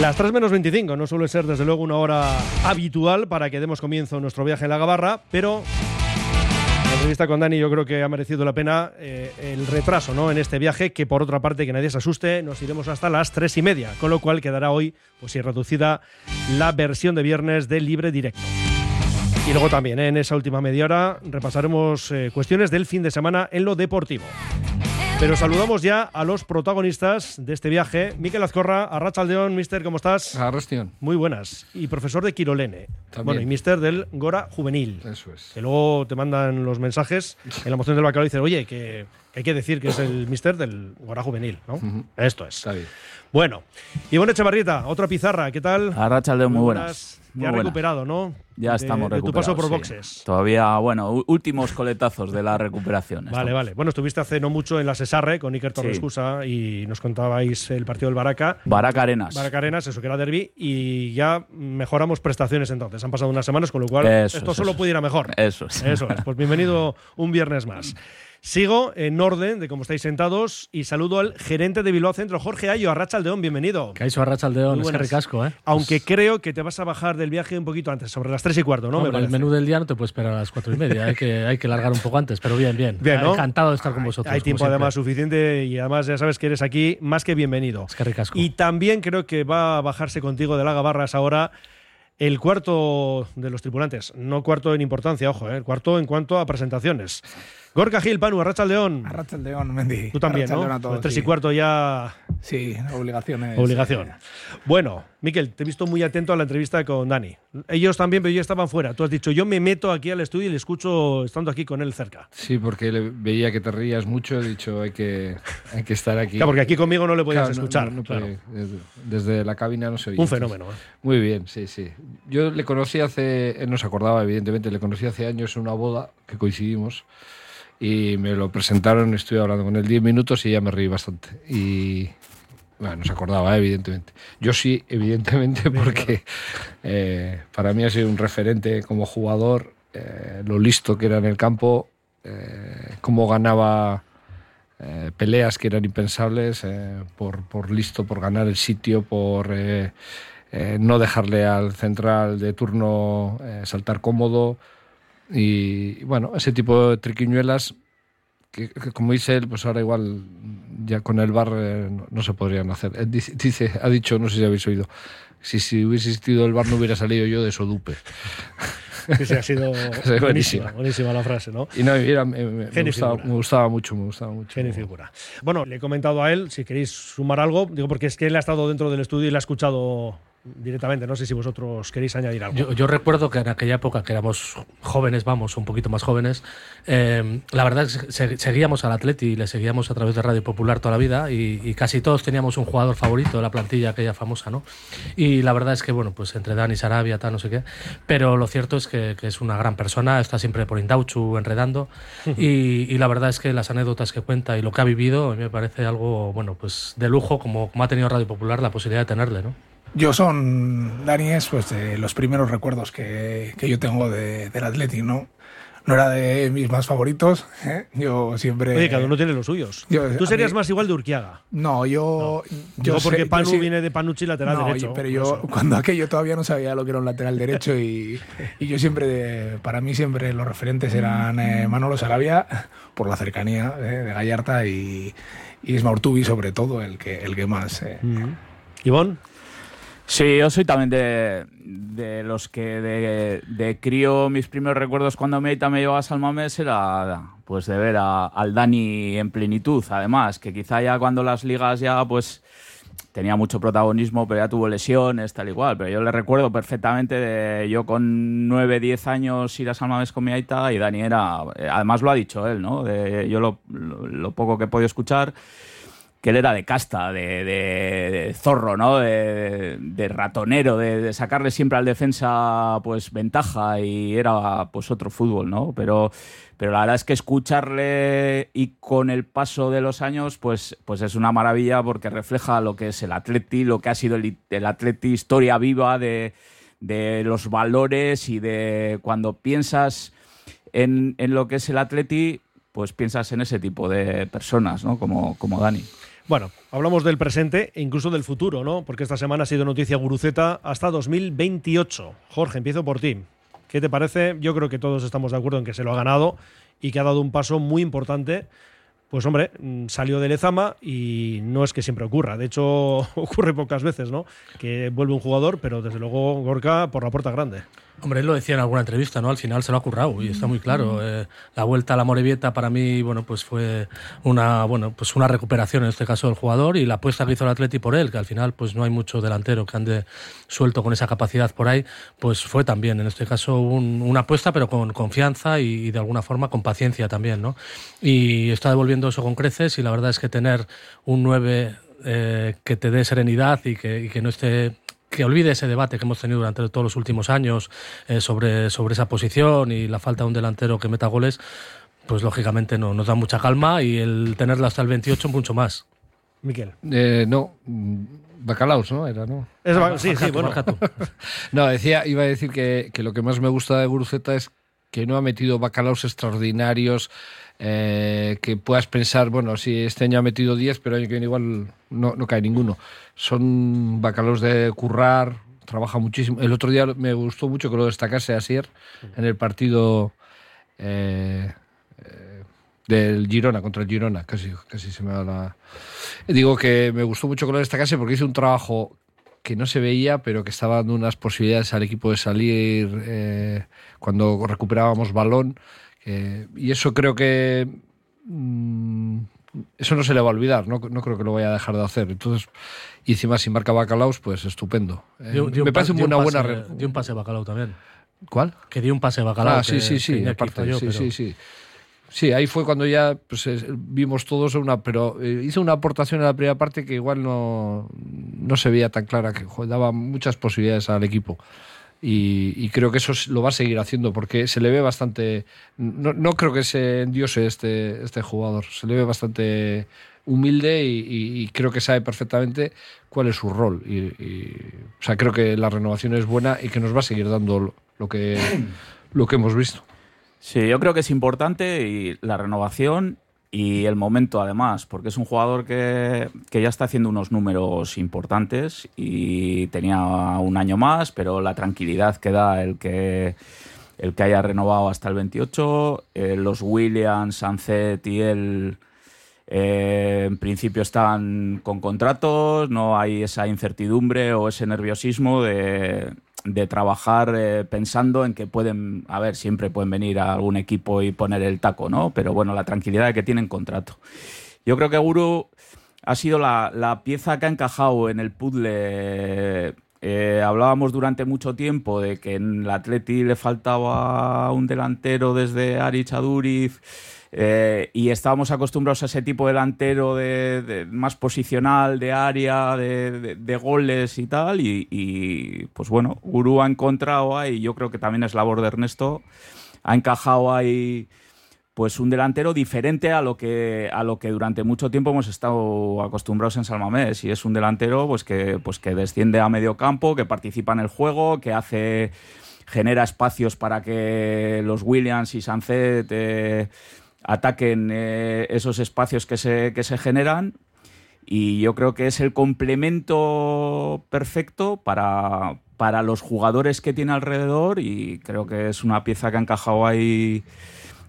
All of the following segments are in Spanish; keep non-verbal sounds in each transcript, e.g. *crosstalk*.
Las 3 menos 25 no suele ser desde luego una hora habitual para que demos comienzo a nuestro viaje en la Gabarra, pero la entrevista con Dani yo creo que ha merecido la pena eh, el retraso ¿no? en este viaje, que por otra parte, que nadie se asuste, nos iremos hasta las 3 y media, con lo cual quedará hoy, pues sí, reducida la versión de viernes del libre directo. Y luego también ¿eh? en esa última media hora repasaremos eh, cuestiones del fin de semana en lo deportivo. Pero saludamos ya a los protagonistas de este viaje. Miquel Azcorra, Arrachaldeón, mister, ¿cómo estás? Arrastión. Muy buenas. Y profesor de Quirolene. También. Bueno, y mister del Gora Juvenil. Eso es. Que luego te mandan los mensajes en la moción del bacalao y dicen, oye, que, que hay que decir que es el mister del Gora Juvenil, ¿no? Esto es. Está bien. Bueno, Ivonne Echevarrieta, otra pizarra, ¿qué tal? Arrachaldeón, muy buenas. Ya recuperado, ¿no? Ya De- estamos de tu paso por recuperados, sí. boxes. Todavía, bueno, últimos coletazos de la recuperación. Vale, vale. Bueno, estuviste hace no mucho en la Cesarre con Iker Torrescusa y nos contabais el partido del Baraca. Baraca Arenas. Baraca Arenas, eso que era derby, y ya mejoramos prestaciones entonces. Han pasado unas semanas, con lo cual Eso esto es, solo eso puede ir a mejor. Eso es. Eso es. Pues bienvenido un viernes más. *laughs* Sigo en orden de cómo estáis sentados y saludo al gerente de Bilbao Centro, Jorge Ayo, Arrachaldeón, bienvenido. Caixo Arrachaldeón, es que ricasco, ¿eh? Aunque creo que te vas a bajar del viaje un poquito antes, sobre las tres y cuarto, ¿no? Hombre, Me el menú del día no te puede esperar a las cuatro y media, hay que, hay que largar un poco antes, pero bien, bien. Bien, ¿no? Encantado de estar con vosotros. Hay tiempo además suficiente y además ya sabes que eres aquí más que bienvenido. Es que ricasco. Y también creo que va a bajarse contigo de la Gabarras ahora el cuarto de los tripulantes. No cuarto en importancia, ojo, ¿eh? el cuarto en cuanto a presentaciones. Gorka Gil, Panu, Arrachaldeón. Arrachaldeón, Mendy. Tú también, ¿no? A todos, Los tres sí. y cuarto ya Sí, obligaciones. obligación. Bueno, Miquel, te he visto muy atento a la entrevista con Dani. Ellos también, pero ellos estaban fuera. Tú has dicho, yo me meto aquí al estudio y le escucho estando aquí con él cerca. Sí, porque le veía que te rías mucho, he dicho hay que, hay que estar aquí. Claro, porque aquí conmigo no le podías Claro, escuchar. no- no claro. podía. Desde la cabina no se oía. Un Entonces, fenómeno. ¿eh? Muy bien, sí, sí. Yo le conocí hace, él no se acordaba evidentemente, le conocí hace años en una boda que coincidimos y me lo presentaron, estuve hablando con él 10 minutos y ya me reí bastante. Y bueno, no se acordaba, ¿eh? evidentemente. Yo sí, evidentemente, *laughs* porque eh, para mí ha sido un referente como jugador, eh, lo listo que era en el campo, eh, cómo ganaba peleas que eran impensables, por, por listo, por ganar el sitio, por no dejarle al central de turno saltar cómodo. Y bueno, ese tipo de triquiñuelas que, que como dice él, pues ahora igual ya con el bar eh, no, no se podrían hacer. Él dice, dice- ha dicho, no sé si habéis oído, si, si hubiese existido el bar no hubiera salido yo de Sodupe. Sí, sí, ha sido *laughs* buenísima. buenísima, buenísima la frase, ¿no? Y no, era- me, me- gustaba, me gustaba mucho, me gustaba mucho. Genio figura. Bueno, le he comentado a él, si queréis sumar algo, digo porque es que él ha estado dentro del estudio y le ha escuchado directamente. No sé si vosotros queréis añadir algo. Yo, yo recuerdo que en aquella época, que éramos jóvenes, vamos, un poquito más jóvenes, eh, la verdad es que se- seguíamos al Atleti y le seguíamos a través de Radio Popular toda la vida y, y casi todos teníamos un jugador favorito de la plantilla aquella famosa, ¿no? Y la verdad es que, bueno, pues entre Dani, Sarabia, tal, no sé qué, pero lo cierto es que, que es una gran persona, está siempre por Indauchu enredando y, y la verdad es que las anécdotas que cuenta y lo que ha vivido a mí me parece algo, bueno, pues de lujo, como, como ha tenido Radio Popular la posibilidad de tenerle, ¿no? Yo son, Dani, es pues de los primeros recuerdos que, que yo tengo de, del Athletic, ¿no? No era de mis más favoritos, ¿eh? Yo siempre... Oye, cada uno tiene los suyos. Yo- Tú serías mí- más igual de Urquiaga. No, yo... Digo yo porque sé- yo Panu sí- viene de Panucci lateral No, derecho. yo- pero yo *laughs* cuando aquello todavía no sabía lo que era un lateral derecho y, y yo siempre, para mí siempre los referentes eran eh, Manolo Sarabia, por la cercanía eh, de Gallarta y, y Isma Urtubi sobre todo, el que, el que más... eh, Mm. Ivón, Sí, yo soy también de, los que de, de crío mis primeros recuerdos cuando me, me llevaba a Salmamés era pues de ver al Dani en plenitud, además, que quizá ya cuando las ligas ya pues tenía mucho protagonismo, pero ya tuvo lesiones, tal igual. Pero yo le recuerdo perfectamente de yo con 9, 10 años ir a San Mamés con mi y Dani era, además lo ha dicho él, ¿no? De, yo lo, lo- lo poco que he podido escuchar, que él era de casta, de, zorro, ¿no? De, ratonero, de, de sacarle siempre al defensa pues ventaja y era pues otro fútbol, ¿no? Pero, pero la verdad es que escucharle y con el paso de los años pues, pues es una maravilla porque refleja lo que es el Atleti, lo que ha sido el, el Atleti, historia viva de, de los valores y de cuando piensas en, en lo que es el Atleti, pues piensas en ese tipo de personas, ¿no? Como, como Dani. Bueno, hablamos del presente e incluso del futuro, ¿no? Porque esta semana ha sido noticia Guruceta hasta 2028. Jorge, empiezo por ti. ¿Qué te parece? Yo creo que todos estamos de acuerdo en que se lo ha ganado y que ha dado un paso muy importante. Pues hombre, mm, salió de Lezama y no es que siempre ocurra. De hecho, *laughs* ocurre pocas veces, ¿no? Que vuelve un jugador, pero desde luego Gorka por la puerta grande. Hombre, él lo decía en alguna entrevista, ¿no? Al final se lo ha currado y está muy claro. Eh, la vuelta a la Morevieta para mí, bueno, pues fue una, bueno, pues una recuperación en este caso del jugador y la apuesta que hizo el Atleti por él, que al final pues no hay mucho delantero que ande suelto con esa capacidad por ahí, pues fue también en este caso un- una apuesta pero con confianza y, y de alguna forma con paciencia también, ¿no? Y está devolviendo eso con creces y la verdad es que tener un 9 eh, que te dé serenidad y que, y que no esté que olvide ese debate que hemos tenido durante todos los últimos años eh, sobre, sobre esa posición y la falta de un delantero que meta goles, pues lógicamente no, nos da mucha calma y el tenerlo hasta el 28 mucho más. Miquel. Eh, no, Bacalaos, ¿no? Era, ¿no? Es- sí, sí, bueno. *laughs* No, decía, iba a decir que, que lo que más me gusta de Guruceta es que no ha metido bacalaos extraordinarios, eh, que puedas pensar, bueno, si este año ha metido 10, pero el año que viene igual no, no cae ninguno. Son bacalaos de currar, trabaja muchísimo. El otro día me gustó mucho que lo destacase Asier en el partido eh, eh, del Girona, contra el Girona, casi, casi se me va la... Digo que me gustó mucho que lo destacase porque hizo un trabajo que no se veía, pero que estaba dando unas posibilidades al equipo de salir cuando recuperábamos balón. Eh, y eso creo que. mm, eso no se le va a olvidar, no, no creo que lo vaya a dejar de hacer. Entonces, y encima si marca Bacalaos, pues estupendo. Eh, Dio- dio me parece un una buena. pase- Dio un pase bacalao también. ¿Cuál? Que dio un pase bacalao. Ah, sí, que- sí, sí, aparte, sí, pero- sí, sí. Sí, ahí fue cuando ya pues, eh, vimos todos una, pero eh, hizo una aportación en la primera parte que igual no, no se veía tan clara, que daba muchas posibilidades al equipo. Y, creo que eso lo va a seguir haciendo porque se le ve bastante. No, no creo que se endiose este, este jugador, se le ve bastante humilde y, creo que sabe perfectamente cuál es su rol. Y, o sea, creo que la renovación es buena y que nos va a seguir dando lo que, lo que hemos visto. Sí, yo creo que es importante y la renovación y el momento además, porque es un jugador que, que ya está haciendo unos números importantes y tenía un año más, pero la tranquilidad que da el que el que haya renovado hasta el 28, eh, los Williams, Sancet y él eh, en principio están con contratos, no hay esa incertidumbre o ese nerviosismo de, de trabajar eh, pensando en que pueden, a ver, siempre pueden venir a algún equipo y poner el taco, ¿no? Pero bueno, la tranquilidad de que tienen contrato. Yo creo que Guru ha sido la, la pieza que ha encajado en el puzzle. Eh, hablábamos durante mucho tiempo de que en el Atleti le faltaba un delantero desde Ariz Aduriz. Eh, y estábamos acostumbrados a ese tipo de delantero de, de- más posicional, de área, de, goles y tal. Y, pues bueno, Guru ha encontrado ahí, yo creo que también es labor de Ernesto, ha encajado ahí pues un delantero diferente a lo que a lo que durante mucho tiempo hemos estado acostumbrados en Salmamés y es un delantero pues que pues que desciende a medio campo que participa en el juego que hace genera espacios para que los Williams y Sancet eh, ataquen eh, esos espacios que se, que se generan y yo creo que es el complemento perfecto para, para los jugadores que tiene alrededor y creo que es una pieza que ha encajado ahí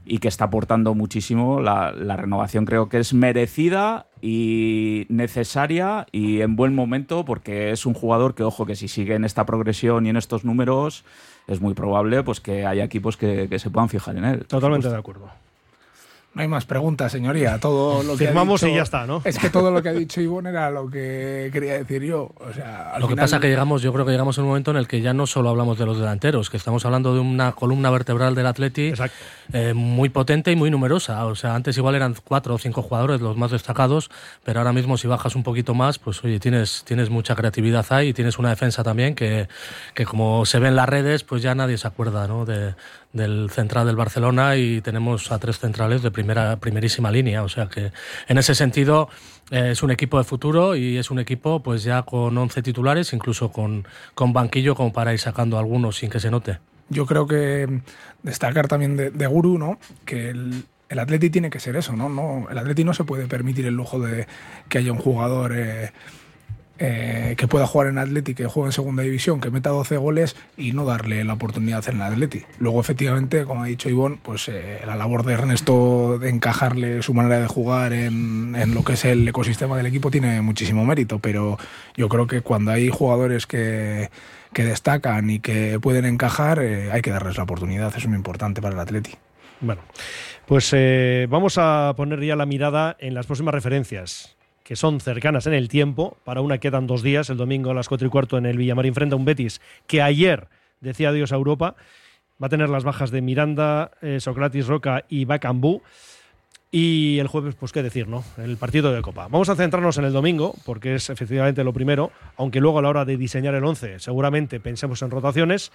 y que está aportando muchísimo. La, la renovación creo que es merecida y necesaria y en buen momento porque es un jugador que, ojo, que si sigue en esta progresión y en estos números, es muy probable pues que haya equipos que, que se puedan fijar en él. Totalmente de acuerdo. No hay más preguntas, señoría. Todo lo que ha Firmamos dicho- y ya está, ¿no? Es que todo lo que ha dicho Ivonne era lo que quería decir yo. O sea, al Lo que pasa es que llegamos, yo creo que llegamos a un momento en el que ya no solo hablamos de los delanteros, que estamos hablando de una columna vertebral del Atleti eh, muy potente y muy numerosa. O sea, antes igual eran cuatro o cinco jugadores los más destacados, pero ahora mismo si bajas un poquito más, pues oye, tienes, tienes mucha creatividad ahí y tienes una defensa también que, que como se ve en las redes, pues ya nadie se acuerda ¿no? de, del central del Barcelona y tenemos a tres centrales de primera, primerísima línea. O sea que en ese sentido eh, es un equipo de futuro y es un equipo pues ya con 11 titulares, incluso con, con banquillo como para ir sacando algunos sin que se note. Yo creo que destacar también de, de Guru, ¿no? Que el, el Atleti tiene que ser eso, ¿no? no el Atleti no se puede permitir el lujo de que haya un jugador eh, eh, que pueda jugar en Atleti, que juegue en segunda división, que meta 12 goles y no darle la oportunidad en Atleti. Luego, efectivamente, como ha dicho Ivonne, pues eh, la labor de Ernesto de encajarle su manera de jugar en, lo que es el ecosistema del equipo tiene muchísimo mérito, pero yo creo que cuando hay jugadores que, destacan y que pueden encajar, eh, hay que darles la oportunidad, es muy importante para el Atleti. Bueno, pues vamos a poner ya la mirada en las próximas referencias, que son cercanas en el tiempo. Para una quedan dos días, el domingo a las cuatro y cuarto en el Villamarín frente a un Betis que ayer decía adiós a Europa. Va a tener las bajas de Miranda, eh, Socrates Roca y Bacambú. Y el jueves, pues qué decir, ¿no? El partido de Copa. Vamos a centrarnos en el domingo, porque es efectivamente lo primero, aunque luego a la hora de diseñar el 11 seguramente pensemos en rotaciones.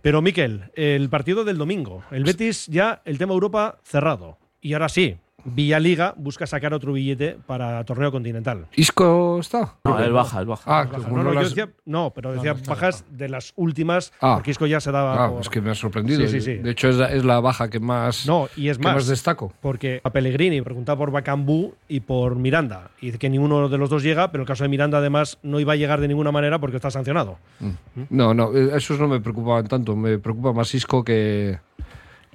Pero Miquel, el partido del domingo, el Betis ya el tema Europa cerrado. Y ahora sí, Villaliga busca sacar otro billete para torneo continental. ¿Isco está? No, él baja, él baja. Ah, como No, no, las- decía- no, pero decía no bajas de las últimas, Ah. porque Isco ya se daba Ah, por- es que me ha sorprendido. Sí, sí, sí. De hecho, es la, es la baja que más, No, y es que más, más destaco. porque a Pellegrini preguntaba por Bacambú y por Miranda, y dice que ninguno de los dos llega, pero el caso de Miranda además no iba a llegar de ninguna manera porque está sancionado. No, no, eh, esos no me preocupaban tanto. Me preocupa más Isco que.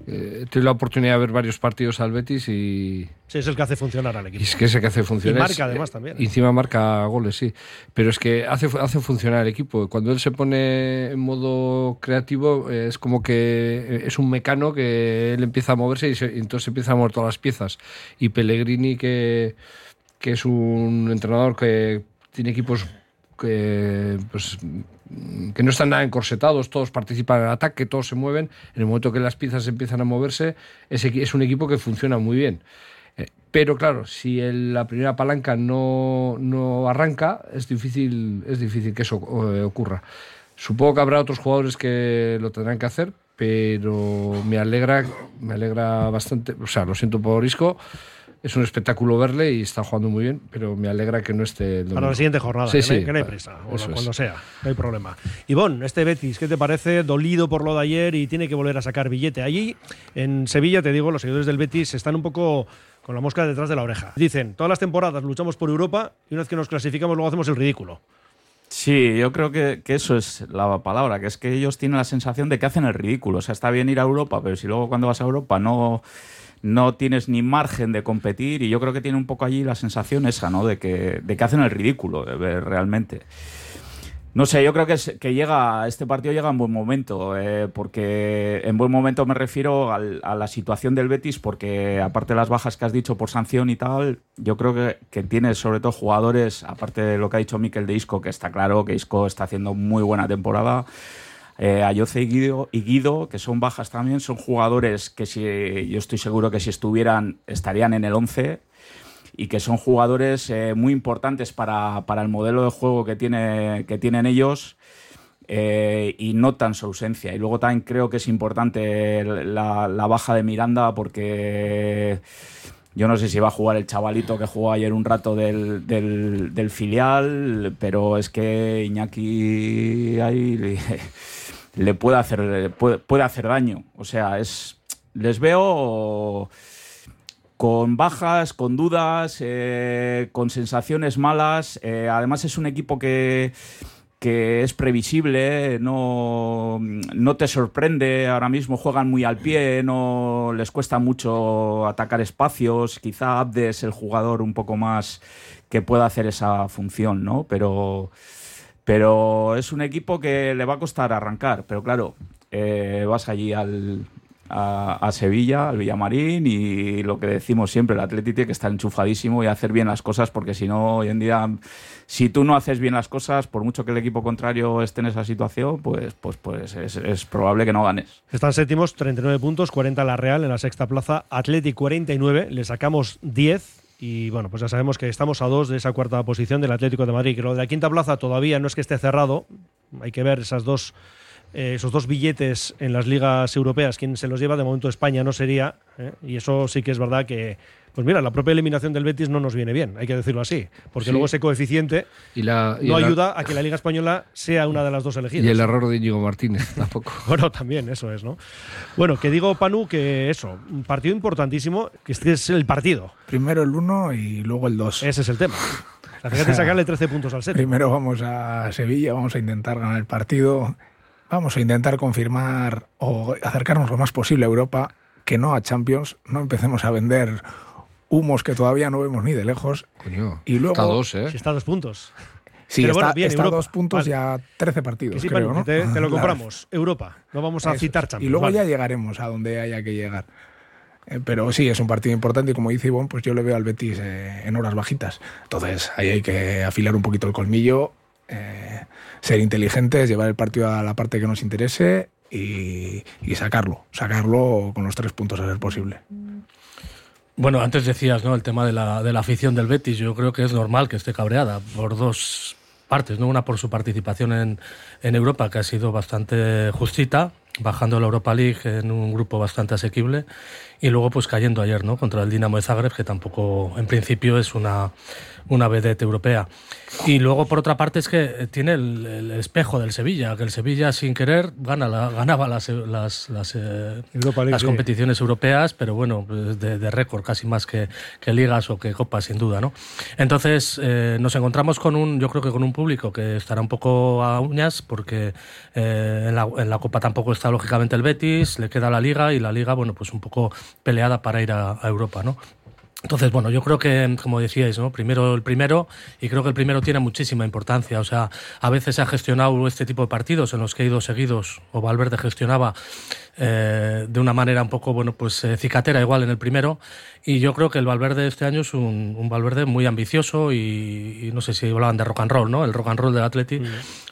Eh, la oportunidad de ver varios partidos al Betis y, Sí, es el que hace funcionar al y equipo. es que ese que hace funcionar. Y marca es- además también, ¿eh? Y encima marca goles, sí. Pero es que hace, hace funcionar el equipo. Cuando él se pone en modo creativo, eh, es como que eh, es un mecano que él empieza a moverse y, se- y entonces empieza a mover todas las piezas. Y Pellegrini, que, que es un entrenador que tiene equipos que pues que no están nada encorsetados, todos participan en el ataque, todos se mueven. En el momento que las piezas empiezan a moverse, es, es un equipo que funciona muy bien. Eh, Pero claro, si la primera palanca no, no arranca, es difícil, es difícil que eso eh, ocurra. Supongo que habrá otros jugadores que lo tendrán que hacer, pero me alegra, me alegra bastante. O sea, lo siento por Isco. Es un espectáculo verle y está jugando muy bien, pero me alegra que no esté el Para la siguiente jornada, Sí, que, no hay, sí, que no hay prisa, o es. cuando sea, no hay problema. Ivonne, este Betis, ¿qué te parece? Dolido por lo de ayer y tiene que volver a sacar billete. Allí, en Sevilla, te digo, los seguidores del Betis están un poco con la mosca detrás de la oreja. Dicen, todas las temporadas luchamos por Europa y una vez que nos clasificamos luego hacemos el ridículo. Sí, yo creo que, que eso es la palabra, que es que ellos tienen la sensación de que hacen el ridículo. O sea, está bien ir a Europa, pero si luego cuando vas a Europa no, no tienes ni margen de competir, y yo creo que tiene un poco allí la sensación esa, ¿no? De que, de que hacen el ridículo, de ver realmente. No sé, yo creo que, es- que llega, este partido llega en buen momento, eh, porque en buen momento me refiero al- a la situación del Betis, porque aparte de las bajas que has dicho por sanción y tal, yo creo que, que tiene sobre todo jugadores, aparte de lo que ha dicho Miquel de Isco, que está claro que Isco está haciendo muy buena temporada, eh, Ayoce y Guido, y Guido, que son bajas también, son jugadores que si, yo estoy seguro que si estuvieran estarían en el 11 y que son jugadores eh, muy importantes para, para el modelo de juego que, tiene, que tienen ellos eh, y notan su ausencia. Y luego también creo que es importante la, baja de Miranda porque yo no sé si va a jugar el chavalito que jugó ayer un rato del, del- del filial, pero es que Iñaki ahí le, le puede, hacer, puede, puede hacer daño. O sea, es les veo con bajas, con dudas, eh, con sensaciones malas. Eh, además es un equipo que, que es previsible, no, no te sorprende. Ahora mismo juegan muy al pie, no les cuesta mucho atacar espacios. Quizá Abde es el jugador un poco más que pueda hacer esa función, ¿no? Pero, pero es un equipo que le va a costar arrancar. Pero claro, eh, vas allí al, a, Sevilla, al Villamarín y lo que decimos siempre, el Atleti tiene que estar enchufadísimo y hacer bien las cosas porque si no, hoy en día, si tú no haces bien las cosas, por mucho que el equipo contrario esté en esa situación, pues, pues, pues es, es probable que no ganes. Están séptimos, 39 puntos, 40 la Real en la sexta plaza, Atleti 49, le sacamos 10 y bueno, pues ya sabemos que estamos a dos de esa cuarta posición del Atlético de Madrid, que lo de la quinta plaza todavía no es que esté cerrado, hay que ver esas dos eh, esos dos billetes en las ligas europeas, quién se los lleva, de momento España no sería, ¿eh? y eso sí que es verdad que, pues mira, la propia eliminación del Betis no nos viene bien, hay que decirlo así, porque Sí. luego ese coeficiente Y la, y no ayuda a que la Liga Española sea una de las dos elegidas. Y el error de Íñigo Martínez *laughs* tampoco. Bueno, también, eso es, ¿no? Bueno, que digo, Panu, que eso, un partido importantísimo, que este es el partido, Primero el 1 y luego el 2. ese es el tema. *laughs* O sea, fíjate sacarle 13 puntos al séptimo. Primero vamos a Sevilla, vamos a intentar ganar el partido, vamos a intentar confirmar o acercarnos lo más posible a Europa, que no a Champions, no empecemos a vender humos que todavía no vemos ni de lejos. Coño, Y luego- está a dos, ¿eh? Si está a dos puntos. Sí, Pero está, bueno, bien, está Europa. dos puntos Vale. y a 13 partidos, te, te lo compramos. Europa, no vamos a Eso citar es. Champions. Y luego vale. ya llegaremos a donde haya que llegar. Eh, pero sí, es un partido importante y como dice Ivonne, pues yo le veo al Betis eh, en horas bajitas. Entonces ahí hay que afilar un poquito el colmillo, eh, ser inteligentes, llevar el partido a la parte que nos interese y, sacarlo. Sacarlo con los tres puntos a ser posible. Bueno, antes decías, ¿no? El tema de la, de la afición del Betis. Yo creo que es normal que esté cabreada por dos partes, ¿no? Una por su participación en, en Europa, que ha sido bastante justita, bajando la Europa League en un grupo bastante asequible, y luego pues cayendo ayer, ¿no? Contra el Dinamo de Zagreb, que tampoco en principio es una, una vedette europea. Y luego, por otra parte, es que eh, tiene el, el espejo del Sevilla, que el Sevilla sin querer gana la- ganaba las, las, las, eh, las competiciones europeas, pero bueno, pues de, de récord, casi más que, que ligas o que copas, sin duda, ¿no? Entonces, eh, nos encontramos con un, yo creo que con un público que estará un poco a uñas, porque eh, en, la, en la Copa tampoco está lógicamente el Betis, le queda la Liga y la Liga, bueno, pues un poco peleada para ir a, a Europa, ¿no? Entonces, bueno, yo creo que, como decíais, ¿no? primero el primero, y creo que el primero tiene muchísima importancia. O sea, a veces se ha gestionado este tipo de partidos en los que he ido seguidos, o Valverde gestionaba eh, de una manera un poco, bueno, pues eh, cicatera igual en el primero. Y yo creo que el Valverde de este año es un, un Valverde muy ambicioso y, y no sé si hablaban de rock and roll, ¿no? El rock and roll del Atleti.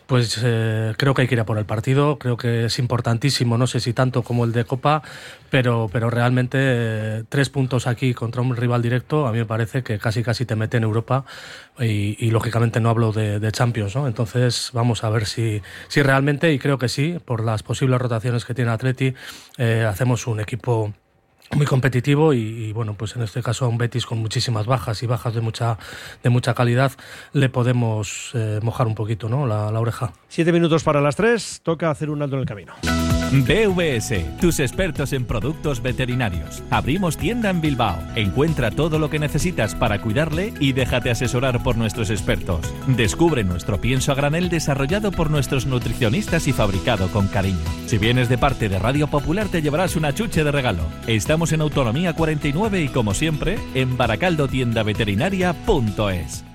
Pues eh, creo que hay que ir a por el partido, creo que es importantísimo, no sé si tanto como el de Copa, pero, pero realmente eh, tres puntos aquí contra un rival directo, a mí me parece que casi casi te mete en Europa y, y, lógicamente no hablo de, de Champions, ¿no? Entonces vamos a ver si, si realmente, y creo que sí, por las posibles rotaciones que tiene Atleti, eh, hacemos un equipo muy competitivo y, y, bueno pues en este caso a un Betis con muchísimas bajas y bajas de mucha de mucha calidad le podemos eh, mojar un poquito no la, la, oreja siete minutos para las tres toca hacer un alto en el camino BVS, tus expertos en productos veterinarios. Abrimos tienda en Bilbao. Encuentra todo lo que necesitas para cuidarle y déjate asesorar por nuestros expertos. Descubre nuestro pienso a granel desarrollado por nuestros nutricionistas y fabricado con cariño. Si vienes de parte de Radio Popular te llevarás una chuche de regalo. Estamos en Autonomía 49 y como siempre en baracaldotiendaveterinaria.es.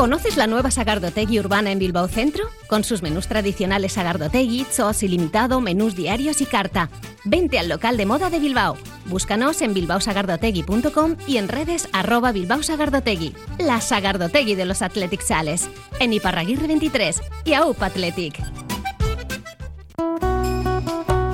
¿Conoces la nueva Sagardotegui urbana en Bilbao Centro? Con sus menús tradicionales Sagardotegui, sos ilimitado, menús diarios y carta. Vente al local de moda de Bilbao. Búscanos en bilbaosagardotegui.com y en redes arroba Bilbao Sagardotegui. La Sagardotegui de los Athletic Sales. En Iparraguirre 23 y AUP Athletic.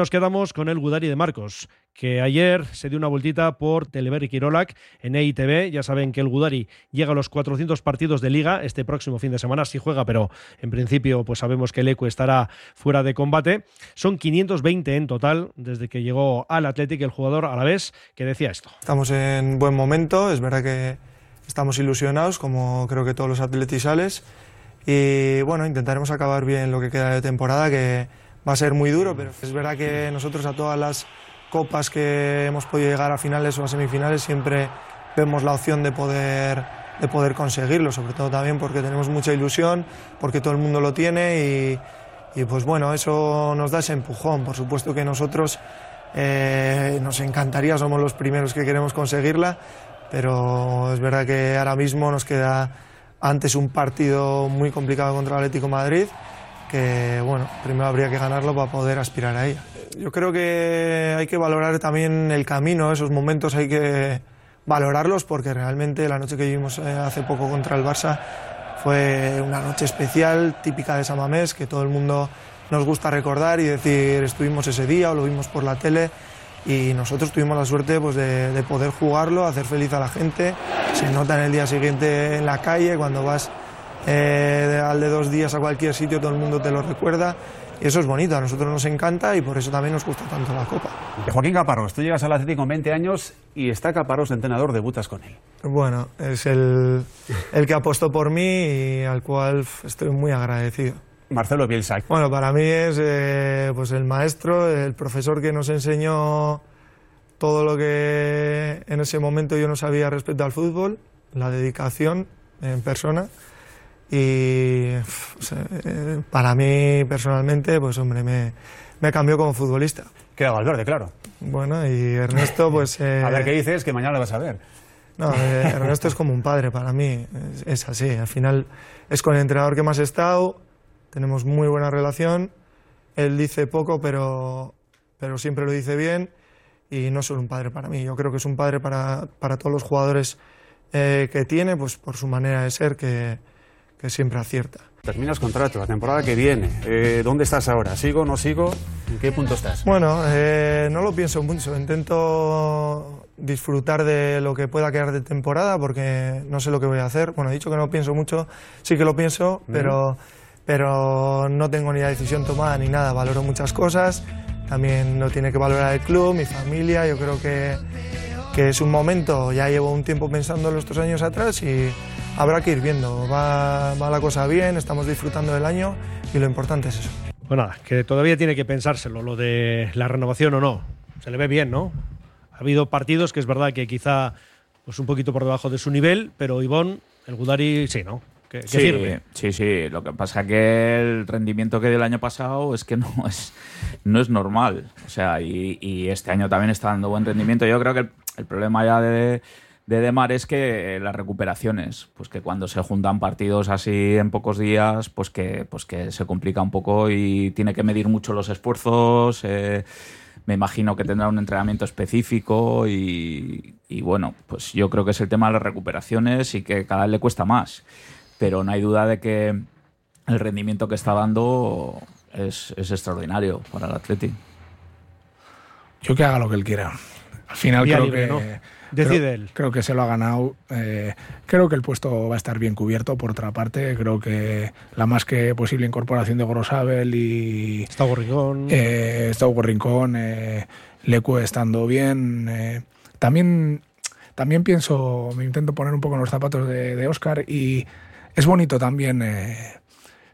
Nos quedamos con el Gudari de Marcos, que ayer se dio una vueltita por Telever y Kirolak en EITV. Ya saben que el Gudari llega a los 400 partidos de liga este próximo fin de semana, sí juega, pero en principio pues sabemos que el ECU estará fuera de combate. Son 520 en total desde que llegó al Athletic el jugador a la vez que decía esto. Estamos en buen momento, es verdad que estamos ilusionados, como creo que todos los atletisales, y bueno, intentaremos acabar bien lo que queda de temporada, que va a ser muy duro, pero es verdad que nosotros a todas las copas que hemos podido llegar a finales o a semifinales siempre vemos la opción de poder, de poder conseguirlo, sobre todo también porque tenemos mucha ilusión, porque todo el mundo lo tiene y, y pues bueno, eso nos da ese empujón. Por supuesto que nosotros eh, nos encantaría, somos los primeros que queremos conseguirla, pero es verdad que ahora mismo nos queda antes un partido muy complicado contra el Atlético de Madrid que bueno, primero habría que ganarlo para poder aspirar a ella. Yo creo que hay que valorar también el camino, esos momentos hay que valorarlos porque realmente la noche que vivimos eh, hace poco contra el Barça fue una noche especial, típica de Samamés, que todo el mundo nos gusta recordar y decir estuvimos ese día o lo vimos por la tele y nosotros tuvimos la suerte pues, de, de poder jugarlo, hacer feliz a la gente. Se nota en el día siguiente en la calle cuando vas eh, al de dos días a cualquier sitio, todo el mundo te lo recuerda. Y eso es bonito, a nosotros nos encanta y por eso también nos gusta tanto la Copa. Joaquín Caparrós, tú llegas al Atlético con 20 años y está Caparrós entrenador, debutas con él. Bueno, es el, el que apostó por mí y al cual estoy muy agradecido. Marcelo Bielsa. Bueno, para mí es eh, pues el maestro, el profesor que nos enseñó todo lo que en ese momento yo no sabía respecto al fútbol, la dedicación en persona. Y eh, para mí personalmente, pues hombre, me, me cambió como futbolista. Queda Valverde, claro. Bueno, y Ernesto, pues... *laughs* Eh, a ver qué dices, que mañana lo vas a ver. No, eh, *laughs* Ernesto es como un padre para mí, es, es, así. Al final es con el entrenador que más he estado, tenemos muy buena relación. Él dice poco, pero, pero siempre lo dice bien. Y no solo un padre para mí, yo creo que es un padre para, para todos los jugadores eh, que tiene, pues por su manera de ser, que, que siempre acierta. Terminas contrato la temporada que viene. Eh, ¿Dónde estás ahora? ¿Sigo, no sigo? ¿En qué punto estás? Bueno, eh, no lo pienso mucho. Intento disfrutar de lo que pueda quedar de temporada porque no sé lo que voy a hacer. Bueno, he dicho que no pienso mucho, sí que lo pienso, pero, pero no tengo ni la decisión tomada ni nada. Valoro muchas cosas. También lo tiene que valorar el club, mi familia. Yo creo que, que es un momento. Ya llevo un tiempo pensándolo estos años atrás y habrá que ir viendo. Va, va, la cosa bien, estamos disfrutando del año y lo importante es eso. Pues nada, que todavía tiene que pensárselo, lo de la renovación o no. Se le ve bien, ¿no? Ha habido partidos que es verdad que quizá pues un poquito por debajo de su nivel, pero Ivón, el Gudari, sí, ¿no? Que, que sí, sirve. sí, sí. Lo que pasa que el rendimiento que dio el año pasado es que *laughs* no es, no es normal. O sea, y, y este año también está dando buen rendimiento. Yo creo que el, el problema ya de de Demar es que las recuperaciones, pues que cuando se juntan partidos así en pocos días, pues que, pues que se complica un poco y tiene que medir mucho los esfuerzos. Eh, me imagino que tendrá un entrenamiento específico y, y bueno, pues yo creo que es el tema de las recuperaciones y que cada vez le cuesta más. Pero no hay duda de que el rendimiento que está dando es, es extraordinario para el Atleti. Yo que haga lo que él quiera. Al final creo libre, que ¿no? Decide creo, él. creo que se lo ha ganado. Eh, creo que el puesto va a estar bien cubierto. Por otra parte, creo que la más que posible incorporación de Gorosabel y Está Rincón. eh, está Hugo Rincón, eh, Lecu estando bien. eh, también, también pienso, me intento poner un poco en los zapatos de, de Oscar y es bonito también eh,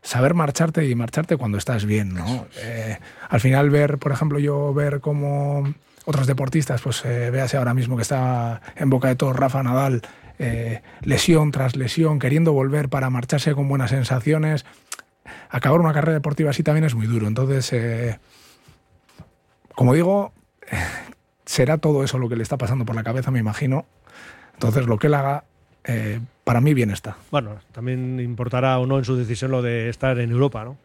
saber marcharte y marcharte cuando estás bien, ¿no? Eh, al final ver, por ejemplo, yo ver cómo otros deportistas, pues eh, véase ahora mismo que está en boca de todos Rafa Nadal, eh, lesión tras lesión, queriendo volver para marcharse con buenas sensaciones. Acabar una carrera deportiva así también es muy duro. Entonces, eh, como digo, *laughs* será todo eso lo que le está pasando por la cabeza, me imagino. Entonces, lo que él haga, eh, para mí bien está. Bueno, también importará o no en su decisión lo de estar en Europa, ¿no?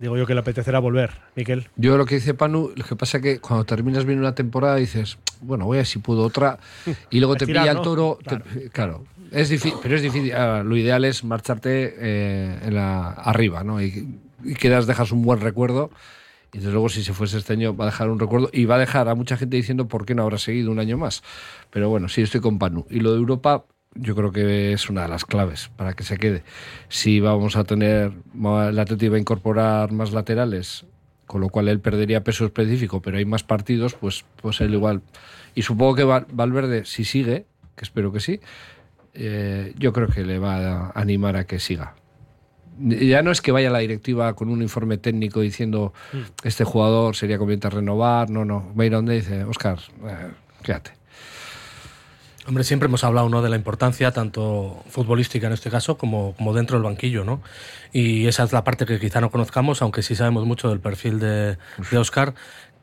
Digo yo que le apetecerá volver, Miquel. Yo lo que dice Panu, lo que pasa es que cuando terminas bien una temporada dices, bueno, voy a ver si puedo otra, y luego te Estirar, pilla ¿no? el toro. te- Claro. Es difícil, pero es difícil. ah, lo ideal es marcharte eh, en la, arriba, ¿no? Y, y quedas, dejas un buen recuerdo. Y desde luego, si se fuese este año, va a dejar un recuerdo y va a dejar a mucha gente diciendo por qué no habrá seguido un año más. Pero bueno, sí, estoy con Panu. Y lo de Europa, yo creo que es una de las claves para que se quede. Si vamos a tener, el Atleti va a incorporar más laterales, con lo cual él perdería peso específico, pero hay más partidos, pues, pues él igual. Y supongo que Val- Valverde, si sigue, que espero que sí, eh, yo creo que le va a animar a que siga. Ya no es que vaya la directiva con un informe técnico diciendo este jugador sería conveniente renovar, no, no. Va a ir a donde dice, Oscar, eh, quédate. Hombre, siempre hemos hablado ¿no? de la importancia, tanto futbolística en este caso, como, como dentro del banquillo, ¿no? Y esa es la parte que quizá no conozcamos, aunque sí sabemos mucho del perfil de, de Oscar,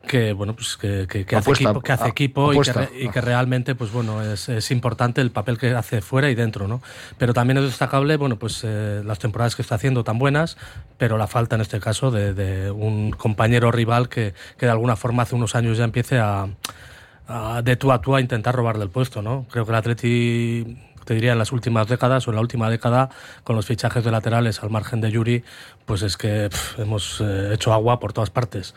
que bueno, pues que, que- que hace Apuesta, equipo, que hace a- equipo y, que, y que realmente, pues bueno, es, es importante el papel que hace fuera y dentro, ¿no? Pero también es destacable, bueno, pues eh, las temporadas que está haciendo tan buenas, pero la falta en este caso de, de un compañero rival que, que de alguna forma hace unos años ya empiece a, a- de tú a tú a intentar robarle el puesto, ¿no? Creo que el Atleti, te diría en las últimas décadas o en la última década, con los fichajes de laterales al margen de Yuri, pues es que pf, hemos eh, hecho agua por todas partes.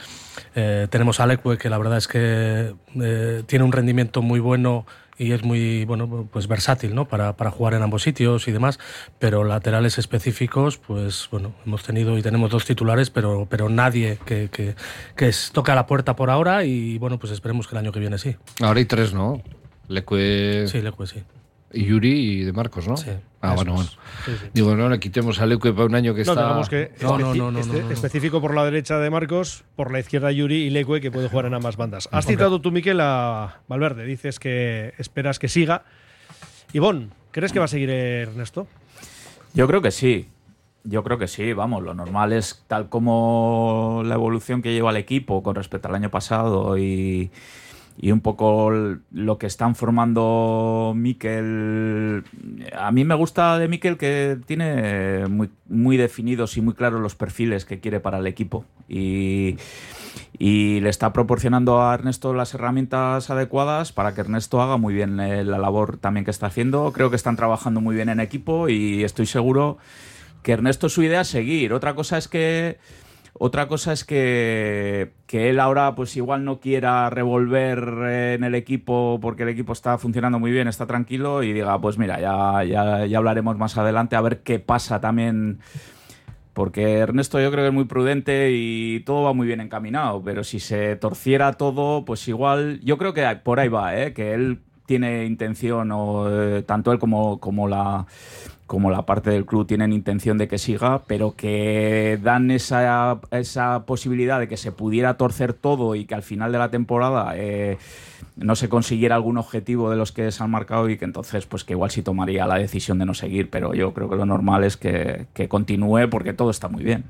Eh, tenemos a Leque, que la verdad es que eh, tiene un rendimiento muy bueno y es muy bueno pues versátil ¿no? para, para jugar en ambos sitios y demás pero laterales específicos pues bueno hemos tenido y tenemos dos titulares pero pero nadie que, que, que es- toca la puerta por ahora y bueno pues esperemos que el año que viene sí Ahora hay tres, ¿no? Leque, sí Leque sí Yuri y de Marcos, ¿no? Sí, Ah, bueno, bueno. Sí, sí. Digo, no le quitemos a Leque para un año que No, está. digamos que No, no, especi- no, no, este- no, no, no. específico por la derecha de Marcos, por la izquierda Yuri y Leque, que puede jugar en ambas bandas. Has citado tú, Miquel, a Valverde. Dices que esperas que siga. Ivón, ¿crees que va a seguir Ernesto? Yo creo que sí. Yo creo que sí, vamos, lo normal es tal como la evolución que lleva el equipo con respecto al año pasado y, y un poco lo que están formando Mikel. A mí me gusta de Mikel que tiene muy, muy definidos y muy claros los perfiles que quiere para el equipo y, y le está proporcionando a Ernesto las herramientas adecuadas para que Ernesto haga muy bien eh, la labor también que está haciendo. Creo que están trabajando muy bien en equipo y estoy seguro que Ernesto su idea es seguir. Otra cosa es que otra cosa es que, que él ahora pues igual no quiera revolver eh, en el equipo porque el equipo está funcionando muy bien, está tranquilo y diga, pues mira, ya, ya, ya hablaremos más adelante a ver qué pasa también. Porque Ernesto yo creo que es muy prudente y todo va muy bien encaminado, pero si se torciera todo, pues igual, yo creo que por ahí va, ¿eh? que él tiene intención, o eh, tanto él como, como la como la parte del club tienen intención de que siga, pero que dan esa, esa posibilidad de que se pudiera torcer todo y que al final de la temporada eh, no se consiguiera algún objetivo de los que se han marcado y que entonces pues que igual sí tomaría la decisión de no seguir, pero yo creo que lo normal es que, que continúe porque todo está muy bien.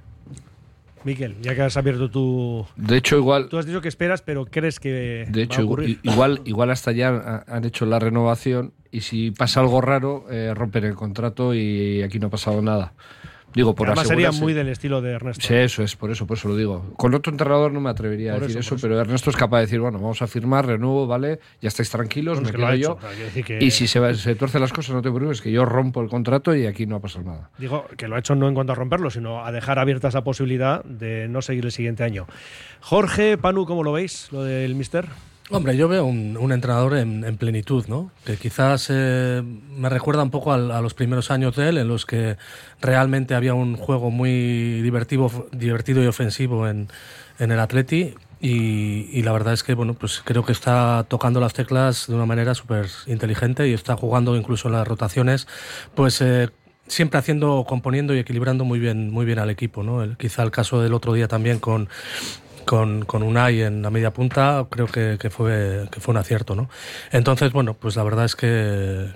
Miquel, ya que has abierto tu. De hecho, igual. Tú has dicho que esperas, pero crees que. De va hecho, a ocurrir? i- igual, igual hasta ya ha- han hecho la renovación y si pasa algo raro, eh, rompen el contrato y aquí no ha pasado nada. Digo, por Además sería muy del estilo de Ernesto. Sí, eso es, por eso, por eso lo digo. Con otro entrenador no me atrevería a decir eso, pero Ernesto es capaz de decir, bueno, vamos a firmar, renuevo, ¿vale? Ya estáis tranquilos, Bueno, me quedo yo. hecho, que- Y si se, se tuercen las cosas, no te preocupes, que yo rompo el contrato y aquí no ha pasado nada. Digo que lo ha hecho no en cuanto a romperlo, sino a dejar abierta esa posibilidad de no seguir el siguiente año. Jorge, Panu, ¿cómo lo veis? Lo del Mister. Hombre, yo veo un, entrenador en, en plenitud, ¿no? Que quizás eh, me recuerda un poco a, los primeros años de él, en los que realmente había un juego muy divertido, divertido y ofensivo en, el Atleti. Y, y la verdad es que, bueno, pues creo que está tocando las teclas de una manera súper inteligente y está jugando incluso en las rotaciones, pues eh, siempre haciendo, componiendo y equilibrando muy bien, muy bien al equipo, ¿no? El- quizá el caso del otro día también con con, con Unai en la media punta, creo que, que fue, que fue un acierto. ¿no? Entonces, bueno, pues la verdad es que,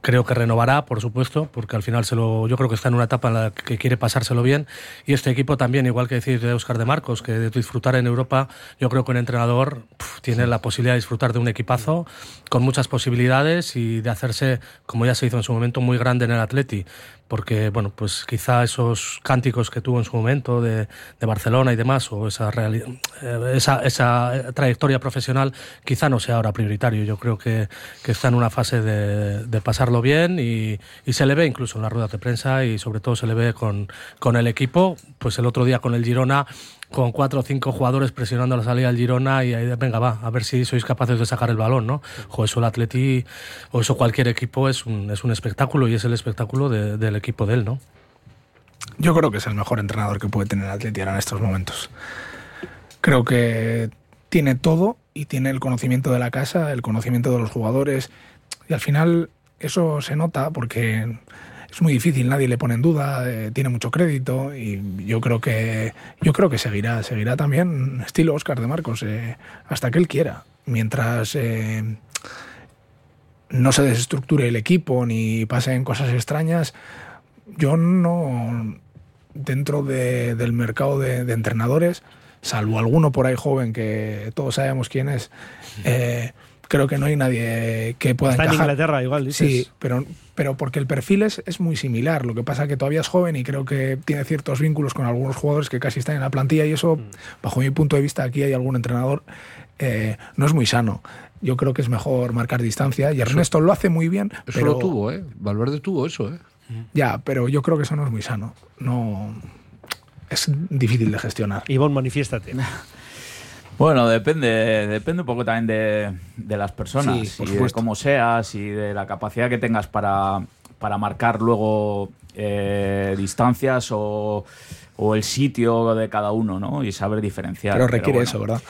creo que renovará, por supuesto, porque al final se lo, yo creo que está en una etapa en la que quiere pasárselo bien. Y este equipo también, igual que decir de Oscar de Marcos, que de disfrutar en Europa, yo creo que un entrenador tiene la posibilidad de disfrutar de un equipazo con muchas posibilidades y de hacerse, como ya se hizo en su momento, muy grande en el Atleti porque bueno, pues quizá esos cánticos que tuvo en su momento de, Barcelona y demás, o esa, eh, esa, esa trayectoria profesional, quizá no sea ahora prioritario. Yo creo que, que está en una fase de, de pasarlo bien y, y se le ve incluso en las ruedas de prensa y sobre todo se le ve con, con el equipo. Pues el otro día con el Girona con cuatro o cinco jugadores presionando la salida del Girona y ahí, venga, va, a ver si sois capaces de sacar el balón, ¿no? Jo, eso el Atleti o eso cualquier equipo es un, es un espectáculo y es el espectáculo de- del equipo de él, ¿no? Yo creo que es el mejor entrenador que puede tener el Atleti ahora en estos momentos. Creo que tiene todo y tiene el conocimiento de la casa, el conocimiento de los jugadores y al final eso se nota porque es muy difícil, nadie le pone en duda, eh, tiene mucho crédito y yo creo que yo creo que seguirá, seguirá también estilo Oscar de Marcos eh, hasta que él quiera, mientras eh, no se desestructure el equipo ni pasen cosas extrañas. Yo no dentro de- del mercado de, entrenadores, salvo alguno por ahí joven que todos sabemos quién es. eh, creo que no hay nadie que pueda Está en encajar. Inglaterra, igual, dices. Sí, pero, pero porque el perfil es, es muy similar. Lo que pasa que todavía es joven y creo que tiene ciertos vínculos con algunos jugadores que casi están en la plantilla y eso, Mm. bajo mi punto de vista, aquí hay algún entrenador, eh, no es muy sano. Yo creo que es mejor marcar distancia y Ernesto lo hace muy bien. Eso pero, lo tuvo, ¿eh? Valverde tuvo eso, ¿eh? Ya, pero yo creo que eso no es muy sano. No es difícil de gestionar. Ivonne, manifiéstate. *laughs* Bueno, depende, depende un poco también de, de las personas Sí, y de cómo seas y de la capacidad que tengas para, para marcar luego eh, distancias o, o el sitio de cada uno, ¿no? Y saber diferenciar. Pero requiere bueno. eso, ¿verdad?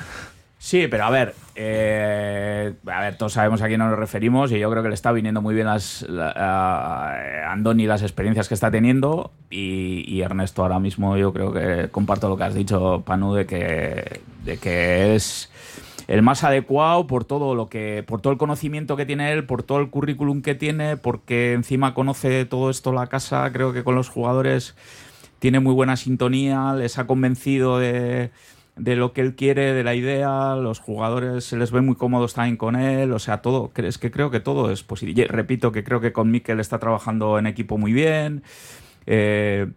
Sí, pero a ver, eh, a ver, todos sabemos a quién nos referimos y yo creo que le está viniendo muy bien las, la- a Andoni las experiencias que está teniendo y, y Ernesto ahora mismo yo creo que comparto lo que has dicho, Panu, de que, de que es el más adecuado por todo lo que por todo el conocimiento que tiene él, por todo el currículum que tiene, porque encima conoce todo esto la casa, creo que con los jugadores tiene muy buena sintonía, les ha convencido de, de lo que él quiere, de la idea, los jugadores se les ve muy cómodos también con él, o sea, todo, es que creo que todo es posible. Y repito que creo que con Mikel está trabajando en equipo muy bien. eh,